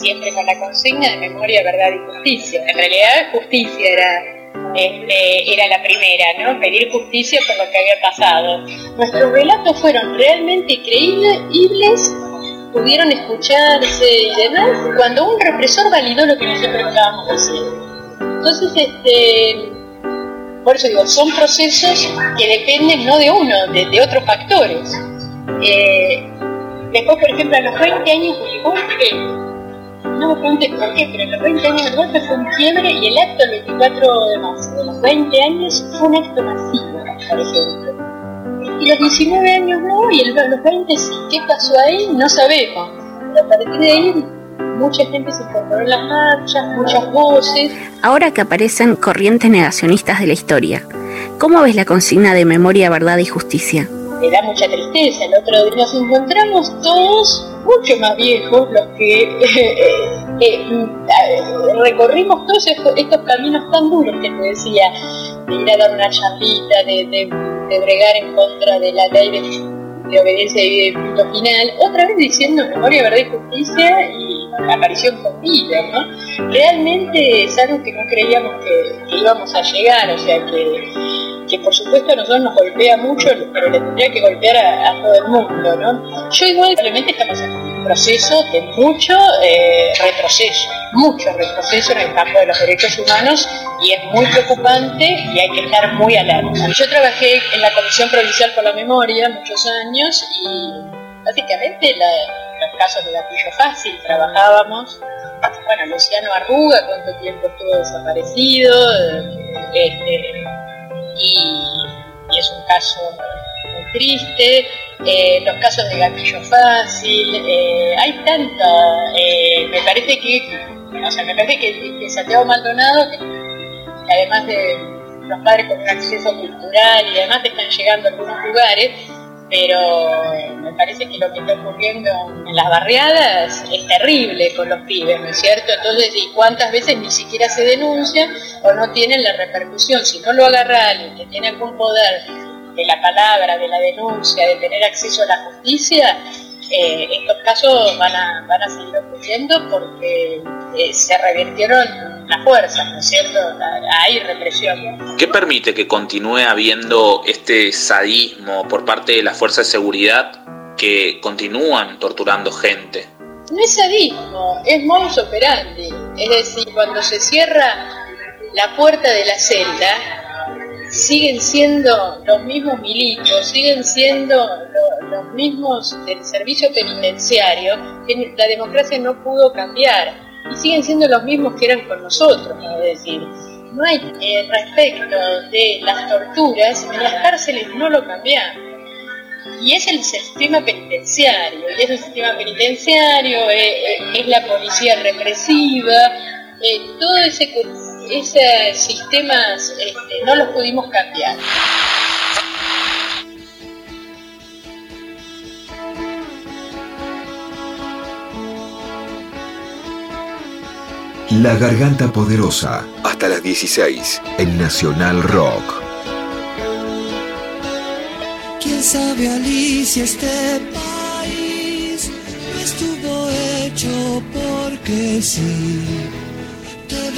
siempre con la consigna de memoria, verdad y justicia. En realidad, justicia era, este, era la primera, ¿no? Pedir justicia por lo que había pasado. Nuestros relatos fueron realmente creíbles pudieron escucharse y demás cuando un represor validó lo que nosotros estábamos haciendo. Entonces, este, por eso digo, son procesos que dependen no de uno, de, otros factores. Eh, después, por ejemplo, a los 20 años golpe, no me preguntes por qué, pero los 20 años del golpe fue un quiebre y el acto del 24 de marzo de los 20 años fue un acto masivo, por ejemplo. Y los 19 años no, y el- los 20 sí. ¿Qué pasó ahí? No sabemos. Pero a partir de ahí, mucha gente se incorporó en las marchas, muchas voces. Ahora que aparecen corrientes negacionistas de la historia, ¿cómo ves la consigna de memoria, verdad y justicia? Me da mucha tristeza. El otro día nos encontramos todos mucho más viejos, los que eh, eh, eh, recorrimos todos estos, caminos tan duros que te decía, de ir a dar una charlita, de, de, bregar en contra de la ley de, de obediencia y de punto final, otra vez diciendo memoria, verdad y justicia y aparición con vida, ¿no? Realmente es algo que no creíamos que íbamos a llegar, o sea que, que por supuesto a nosotros nos golpea mucho, pero le tendría que golpear a, todo el mundo, ¿no? Yo igual realmente estamos en un proceso de mucho eh, retroceso, mucho retroceso en el campo de los derechos humanos y es muy preocupante y hay que estar muy alerta. Yo trabajé en la Comisión Provincial por la Memoria muchos años y básicamente la- los casos de gatillo fácil trabajábamos. Bueno, Luciano Arruga, cuánto tiempo estuvo desaparecido, eh, este, y, es un caso muy triste. Eh, los casos de gatillo fácil, eh, hay tanta, eh, me parece que, o sea, me parece que, Santiago Maldonado, que, además de los padres con un acceso cultural y demás están llegando a algunos lugares, pero me parece que lo que está ocurriendo en las barriadas es terrible con los pibes, ¿no es cierto? Entonces, ¿y cuántas veces ni siquiera se denuncia o no tienen la repercusión? Si no lo agarra alguien que tiene algún poder de la palabra, de la denuncia, de tener acceso a la justicia, eh, estos casos van a, van a seguir ocurriendo porque eh, se revirtieron las fuerzas, ¿no es cierto? Hay represión. ¿Qué permite que continúe habiendo este sadismo por parte de las fuerzas de seguridad que continúan torturando gente? No es sadismo, es modus operandi. Es decir, cuando se cierra la puerta de la celda, siguen siendo los mismos milicos, siguen siendo lo- los mismos del servicio penitenciario, que la democracia no pudo cambiar, y siguen siendo los mismos que eran con nosotros, es decir, no hay eh, respecto de las torturas, en las cárceles no lo cambiamos. Y es el sistema penitenciario, y es el sistema penitenciario, eh, eh, es la policía represiva, todo ese, esos sistemas este, no los pudimos cambiar. La Garganta Poderosa, hasta las 16, en Nacional Rock. ¿Quién sabe Alicia este país no estuvo hecho porque sí?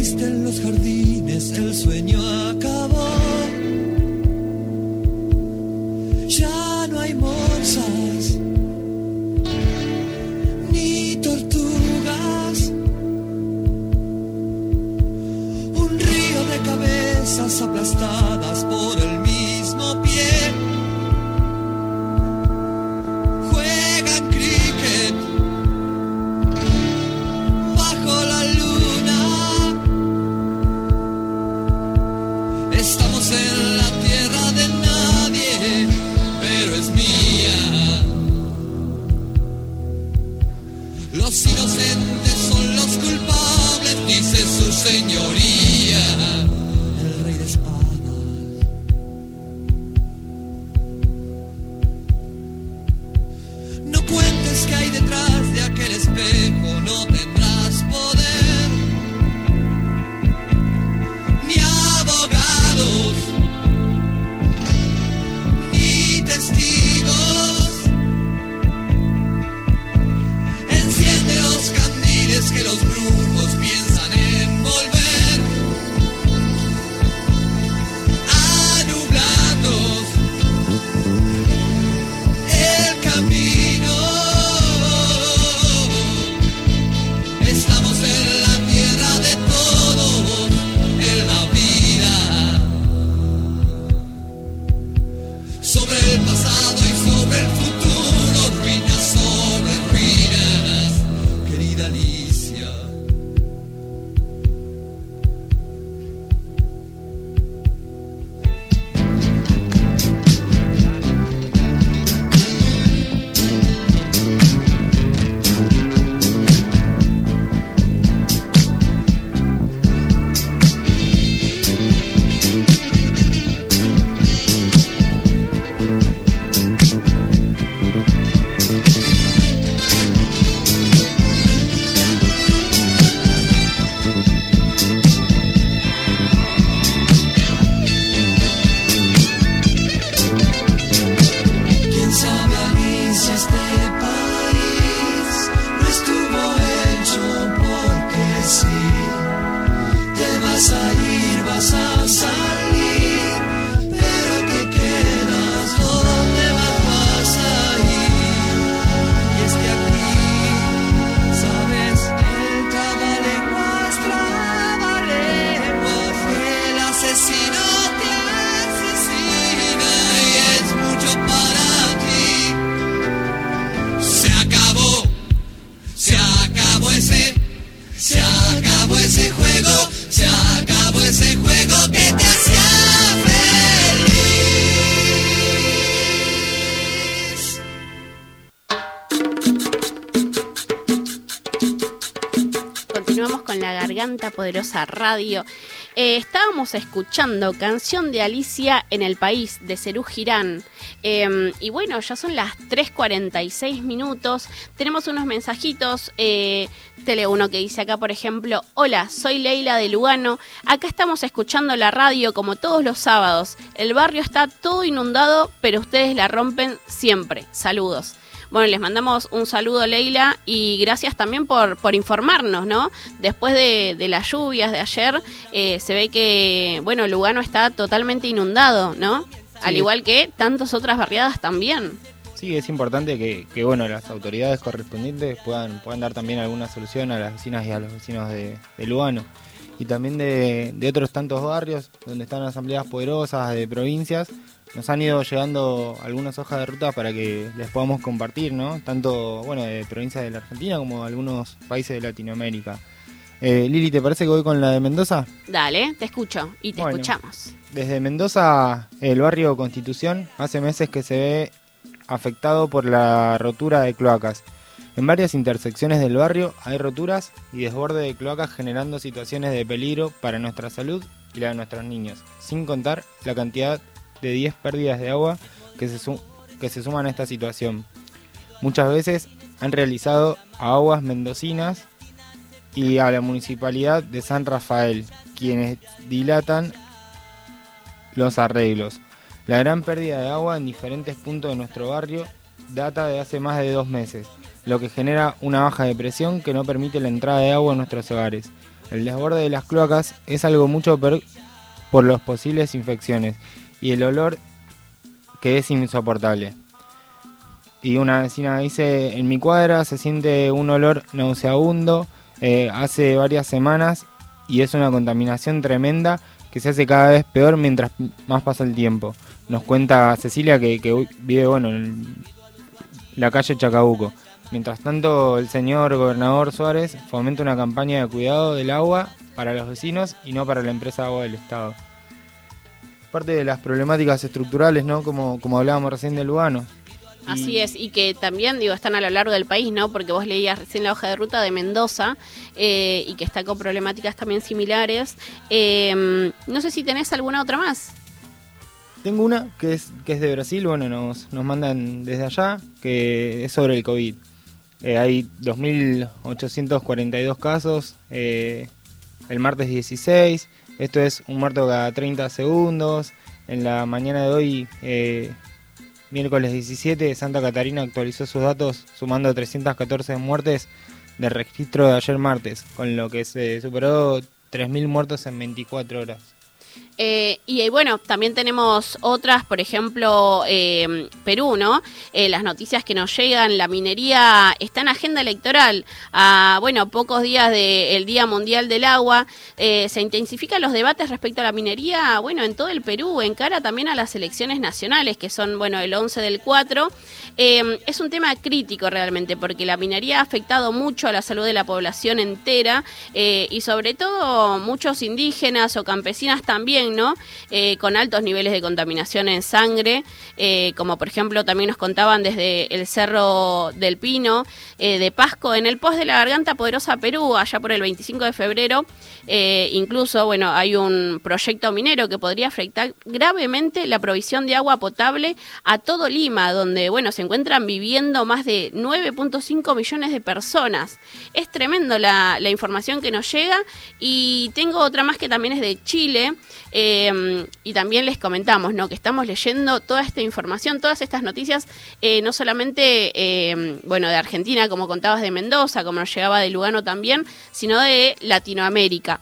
Viste en los jardines, el sueño Poderosa Radio. Eh, estábamos escuchando Canción de Alicia en el País de Cerú Girán. Eh, y bueno, ya son las 3.46 minutos. Tenemos unos mensajitos. Eh, Tele uno que dice acá, por ejemplo, hola, soy Leila de Lugano. Acá estamos escuchando la radio como todos los sábados. El barrio está todo inundado, pero ustedes la rompen siempre. Saludos. Bueno, les mandamos un saludo, Leila, y gracias también por, por informarnos, ¿no? Después de, de las lluvias de ayer, eh, se ve que, bueno, Lugano está totalmente inundado, ¿no? Al igual que tantas otras barriadas también. Sí, es importante que, que, bueno, las autoridades correspondientes puedan, puedan dar también alguna solución a las vecinas y a los vecinos de, de Lugano. Y también de, de otros tantos barrios donde están asambleas poderosas de provincias nos han ido llegando algunas hojas de ruta para que les podamos compartir, ¿no? Tanto, bueno, de provincias de la Argentina como de algunos países de Latinoamérica. Eh, Lili, ¿te parece que voy con la de Mendoza? Dale, te escucho y te Bueno. escuchamos. Desde Mendoza, el barrio Constitución, hace meses que se ve afectado por la rotura de cloacas. En varias intersecciones del barrio hay roturas y desborde de cloacas generando situaciones de peligro para nuestra salud y la de nuestros niños, sin contar la cantidad de 10 pérdidas de agua que se, suman a esta situación. Muchas veces han realizado a aguas mendocinas y a la municipalidad de San Rafael, quienes dilatan los arreglos. La gran pérdida de agua en diferentes puntos de nuestro barrio data de hace más de dos meses, lo que genera una baja de presión que no permite la entrada de agua en nuestros hogares. El desborde de las cloacas es algo mucho por las posibles infecciones y el olor que es insoportable. Y una vecina dice, en mi cuadra se siente un olor nauseabundo eh, hace varias semanas y es una contaminación tremenda que se hace cada vez peor mientras más pasa el tiempo. Nos cuenta Cecilia que, que vive bueno, en la calle Chacabuco. Mientras tanto, el señor gobernador Suárez fomenta una campaña de cuidado del agua para los vecinos y no para la empresa de agua del Estado. Parte de las problemáticas estructurales, ¿no? Como, como hablábamos recién de Lugano. Así es, y que también, digo, están a lo largo del país, ¿no? Porque vos leías recién la hoja de ruta de Mendoza eh, y que está con problemáticas también similares. Eh, no sé si tenés alguna otra más. Tengo una que es, que es de Brasil, bueno, nos, nos mandan desde allá, que es sobre el COVID. Eh, hay 2.842 casos, eh, el martes 16, esto es un muerto cada 30 segundos. En la mañana de hoy, eh, miércoles 17, Santa Catarina actualizó sus datos sumando 314 muertes del registro de ayer martes, con lo que se superó 3.000 muertos en 24 horas. Eh, y eh, bueno, también tenemos otras, por ejemplo, eh, Perú, ¿no? Las noticias que nos llegan, la minería está en agenda electoral. A, bueno, pocos días del Día Mundial del Agua, se intensifican los debates respecto a la minería, bueno, en todo el Perú, en cara también a las elecciones nacionales, que son, bueno, el 11 del 4. Eh, es un tema crítico realmente, porque la minería ha afectado mucho a la salud de la población entera y sobre todo muchos indígenas o campesinas también, Eh, con altos niveles de contaminación en sangre, eh, como por ejemplo también nos contaban desde el Cerro del Pino, eh, de Pasco, en el post de la Garganta Poderosa Perú, allá por el 25 de febrero, incluso, bueno, hay un proyecto minero que podría afectar gravemente la provisión de agua potable a todo Lima, donde, bueno, se encuentran viviendo más de 9.5 millones de personas. Es tremendo la información que nos llega y tengo otra más que también es de Chile. Eh, y también les comentamos, ¿no? Que estamos leyendo toda esta información, todas estas noticias, eh, no solamente, eh, bueno, de Argentina, como contabas de Mendoza, como nos llegaba de Lugano también, sino de Latinoamérica.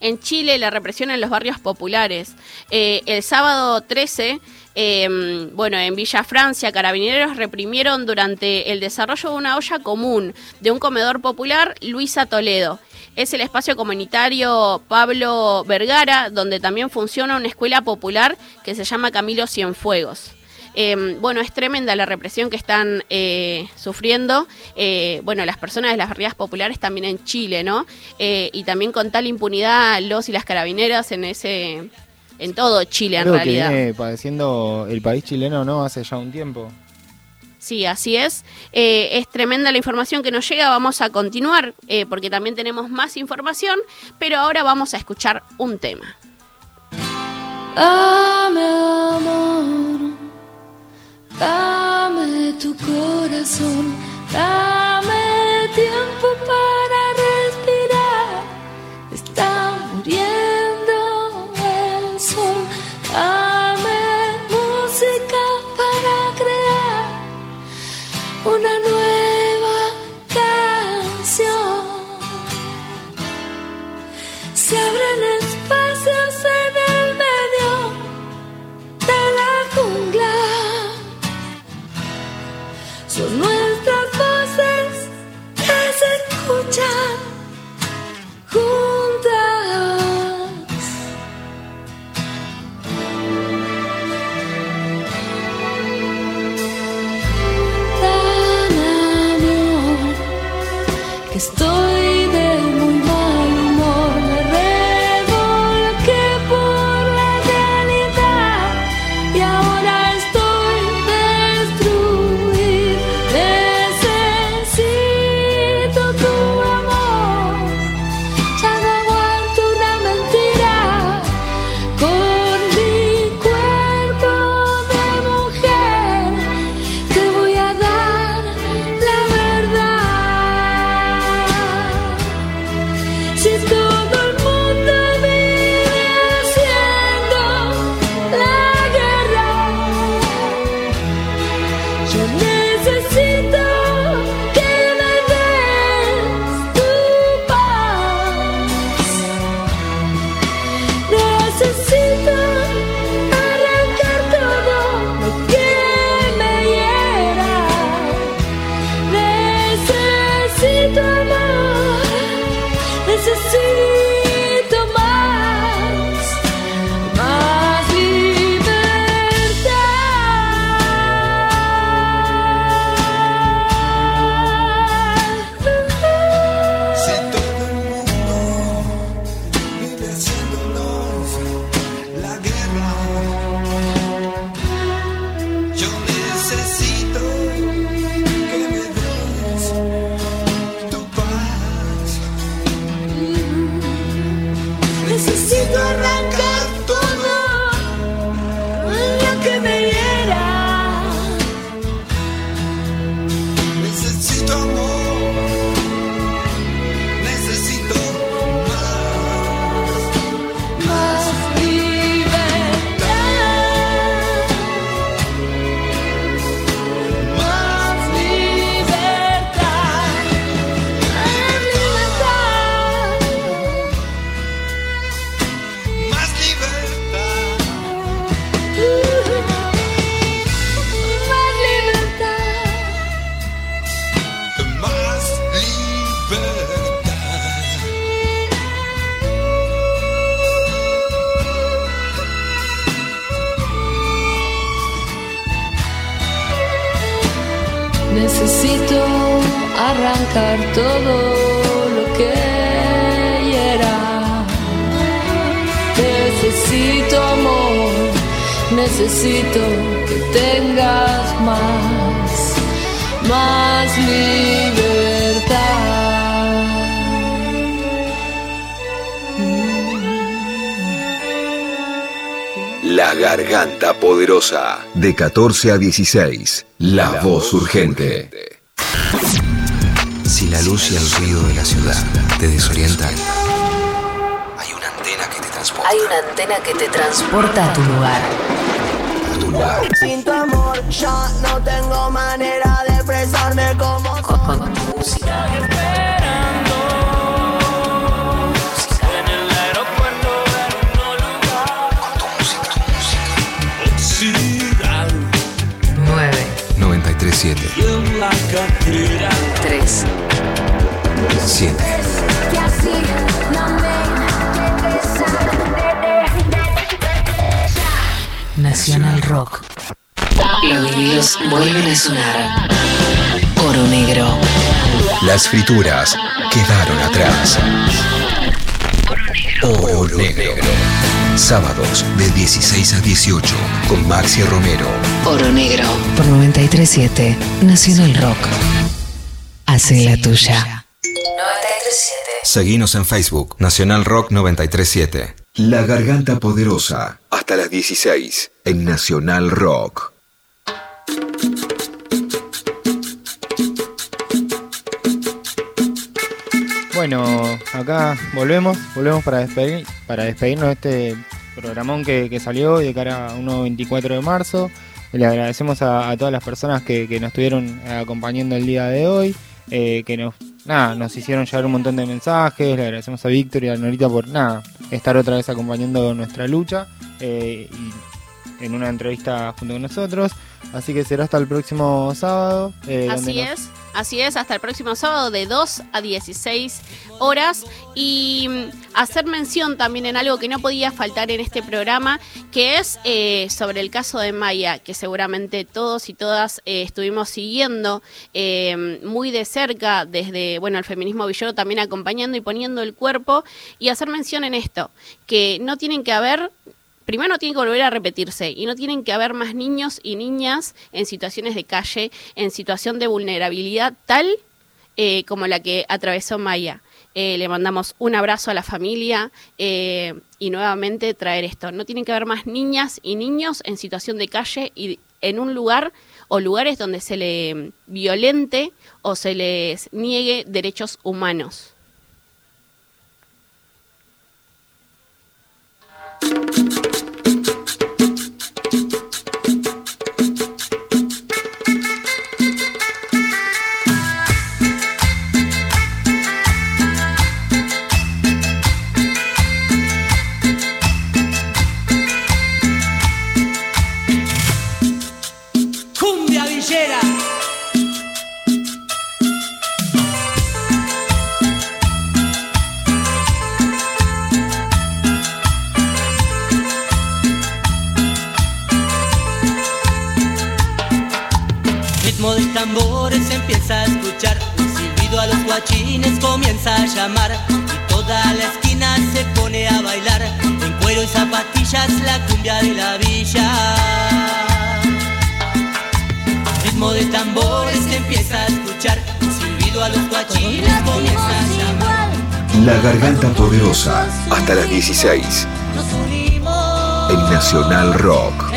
En Chile, la represión en los barrios populares. Eh, el sábado 13, eh, bueno, en Villa Francia, carabineros reprimieron durante el desarrollo de una olla común de un comedor popular, Luisa Toledo. Es el espacio comunitario Pablo Vergara, donde también funciona una escuela popular que se llama Camilo Cienfuegos. Eh, bueno, es tremenda la represión que están eh, sufriendo, eh, bueno, las personas de las barriadas populares también en Chile, ¿no? Eh, y también con tal impunidad los y las carabineras en ese, en todo Chile en que realidad. viene padeciendo el país chileno, ¿no? Hace ya un tiempo. Sí, así es. Eh, es tremenda la información que nos llega. Vamos a continuar eh, porque también tenemos más información, pero ahora vamos a escuchar un tema. Dame amor, dame tu corazón, dame tiempo para De 14 a 16. La, voz urgente. Si la luz y el ruido de la ciudad te desorientan, hay una antena que te transporta Hay una antena que te transporta a tu lugar. a tu lugar. Sin tu amor ya no tengo manera de expresarme como Con tu música. 7. Que así no me Nacional Rock. Los vinilos vuelven a sonar. Oro negro. Las frituras quedaron atrás. Oro negro. Sábados de 16 a 18 con Maxi Romero, Oro Negro. Por 937 Nacional Rock. Hace la tuya. 937. Seguinos en Facebook, Nacional Rock 937. La Garganta Poderosa, hasta las 16, en Nacional Rock. Bueno, acá volvemos, volvemos para despedir, para despedirnos de este programón que, que salió de cara a un nuevo 24 de marzo. Le agradecemos a, a todas las personas que, que nos estuvieron acompañando el día de hoy, eh, que nos, nada, nos hicieron llegar un montón de mensajes. Le agradecemos a Víctor y a Norita por nada, estar otra vez acompañando nuestra lucha eh, en una entrevista junto con nosotros. Así que será hasta el próximo sábado. eh, Así nos- es, así es, hasta el próximo sábado de 2 a 16 horas. Y mm, hacer mención también en algo que no podía faltar en este programa, que es eh, sobre el caso de Maya, que seguramente todos y todas eh, estuvimos siguiendo muy de cerca desde, bueno, el feminismo villero también acompañando y poniendo el cuerpo. Y hacer mención en esto, que no tienen que haber primero no tiene que volver a repetirse y no tienen que haber más niños y niñas en situaciones de calle, en situación de vulnerabilidad tal eh, como la que atravesó Maya. Eh, le mandamos un abrazo a la familia eh, y nuevamente traer esto. No tienen que haber más niñas y niños en situación de calle y en un lugar o lugares donde se le violente o se les niegue derechos humanos. Tambores empieza a escuchar, un silbido a los guachines comienza a llamar. Y toda la esquina se pone a bailar, en cuero y zapatillas la cumbia de la villa. Ritmo de tambores empieza a escuchar, un silbido a los guachines comienza a llamar. La Garganta Poderosa, hasta las 16, Nos unimos en Nacional Rock.